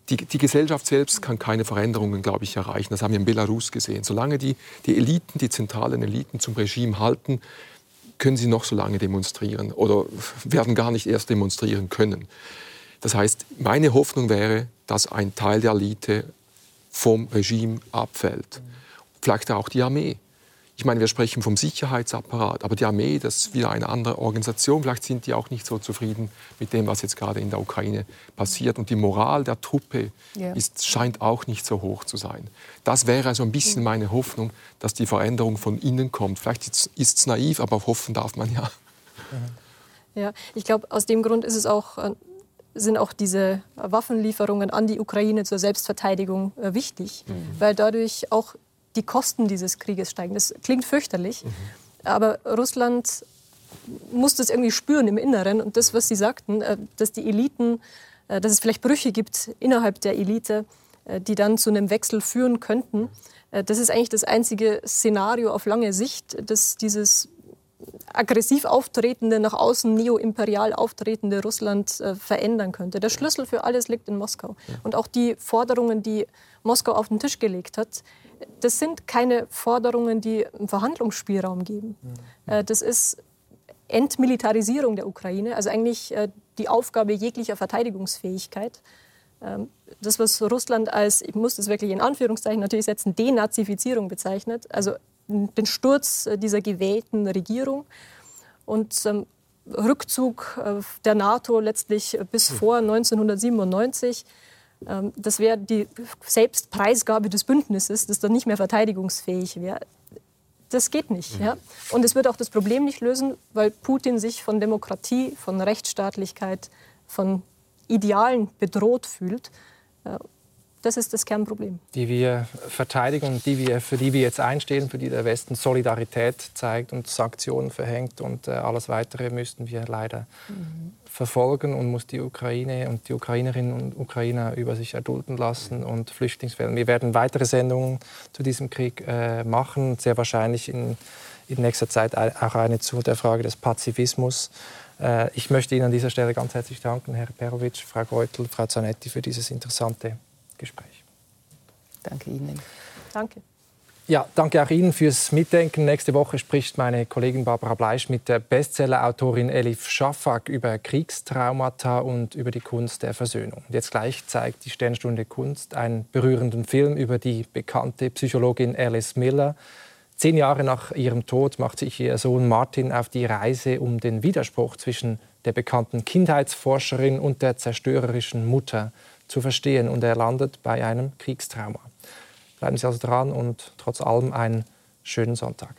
Die, die, Gesellschaft selbst kann keine Veränderungen, glaube ich, erreichen. Das haben wir in Belarus gesehen. Solange die, die Eliten, die zentralen Eliten zum Regime halten, können sie noch so lange demonstrieren oder werden gar nicht erst demonstrieren können. Das heißt, meine Hoffnung wäre, dass ein Teil der Elite vom Regime abfällt. Vielleicht auch die Armee. Ich meine, wir sprechen vom Sicherheitsapparat, aber die Armee, das ist wieder eine andere Organisation. Vielleicht sind die auch nicht so zufrieden mit dem, was jetzt gerade in der Ukraine passiert. Und die Moral der Truppe ja. ist, scheint auch nicht so hoch zu sein. Das wäre also ein bisschen meine Hoffnung, dass die Veränderung von innen kommt. Vielleicht ist es naiv, aber hoffen darf man ja. Ja, ich glaube, aus dem Grund ist es auch äh, sind auch diese Waffenlieferungen an die Ukraine zur Selbstverteidigung äh, wichtig, mhm. weil dadurch auch die Kosten dieses Krieges steigen. Das klingt fürchterlich, mhm. aber Russland muss das irgendwie spüren im Inneren. Und das, was Sie sagten, äh, dass die Eliten, äh, dass es vielleicht Brüche gibt innerhalb der Elite, äh, die dann zu einem Wechsel führen könnten, das ist eigentlich das einzige Szenario auf lange Sicht, dass dieses aggressiv auftretende, nach außen neoimperial auftretende Russland äh, verändern könnte. Der Schlüssel für alles liegt in Moskau. Und auch die Forderungen, die Moskau auf den Tisch gelegt hat, das sind keine Forderungen, die einen Verhandlungsspielraum geben. Mhm. Äh, das ist Entmilitarisierung der Ukraine, also eigentlich äh, die Aufgabe jeglicher Verteidigungsfähigkeit. Ähm, das, was Russland als, ich muss das wirklich in Anführungszeichen natürlich setzen, Denazifizierung bezeichnet, also den Sturz äh, dieser gewählten Regierung und ähm, Rückzug der NATO letztlich bis hm. vor 1997 ähm, das wäre die Selbstpreisgabe des Bündnisses, das dann nicht mehr verteidigungsfähig wäre. Das geht nicht. Mhm. Ja? Und es wird auch das Problem nicht lösen, weil Putin sich von Demokratie, von Rechtsstaatlichkeit, von Idealen bedroht fühlt. Das ist das Kernproblem. Die wir verteidigen und die wir, für die wir jetzt einstehen, für die der Westen Solidarität zeigt und Sanktionen verhängt und äh, alles Weitere müssten wir leider mhm. verfolgen und muss die Ukraine und die Ukrainerinnen und Ukrainer über sich erdulden lassen und Flüchtlingswellen. Wir werden weitere Sendungen zu diesem Krieg äh, machen, sehr wahrscheinlich in, in nächster Zeit auch eine zu der Frage des Pazifismus. Äh, ich möchte Ihnen an dieser Stelle ganz herzlich danken, Herr Perovic, Frau Greutel, Frau Zanetti, für dieses interessante Gespräch. Danke Ihnen. Danke. Ja, danke auch Ihnen fürs Mitdenken. Nächste Woche spricht meine Kollegin Barbara Bleisch mit der Bestsellerautorin Elif Shafak über Kriegstraumata und über die Kunst der Versöhnung. Jetzt gleich zeigt die Sternstunde Kunst einen berührenden Film über die bekannte Psychologin Alice Miller. Zehn Jahre nach ihrem Tod macht sich ihr Sohn Martin auf die Reise, um den Widerspruch zwischen der bekannten Kindheitsforscherin und der zerstörerischen Mutter zu verstehen und er landet bei einem Kriegstrauma. Bleiben Sie also dran und trotz allem einen schönen Sonntag.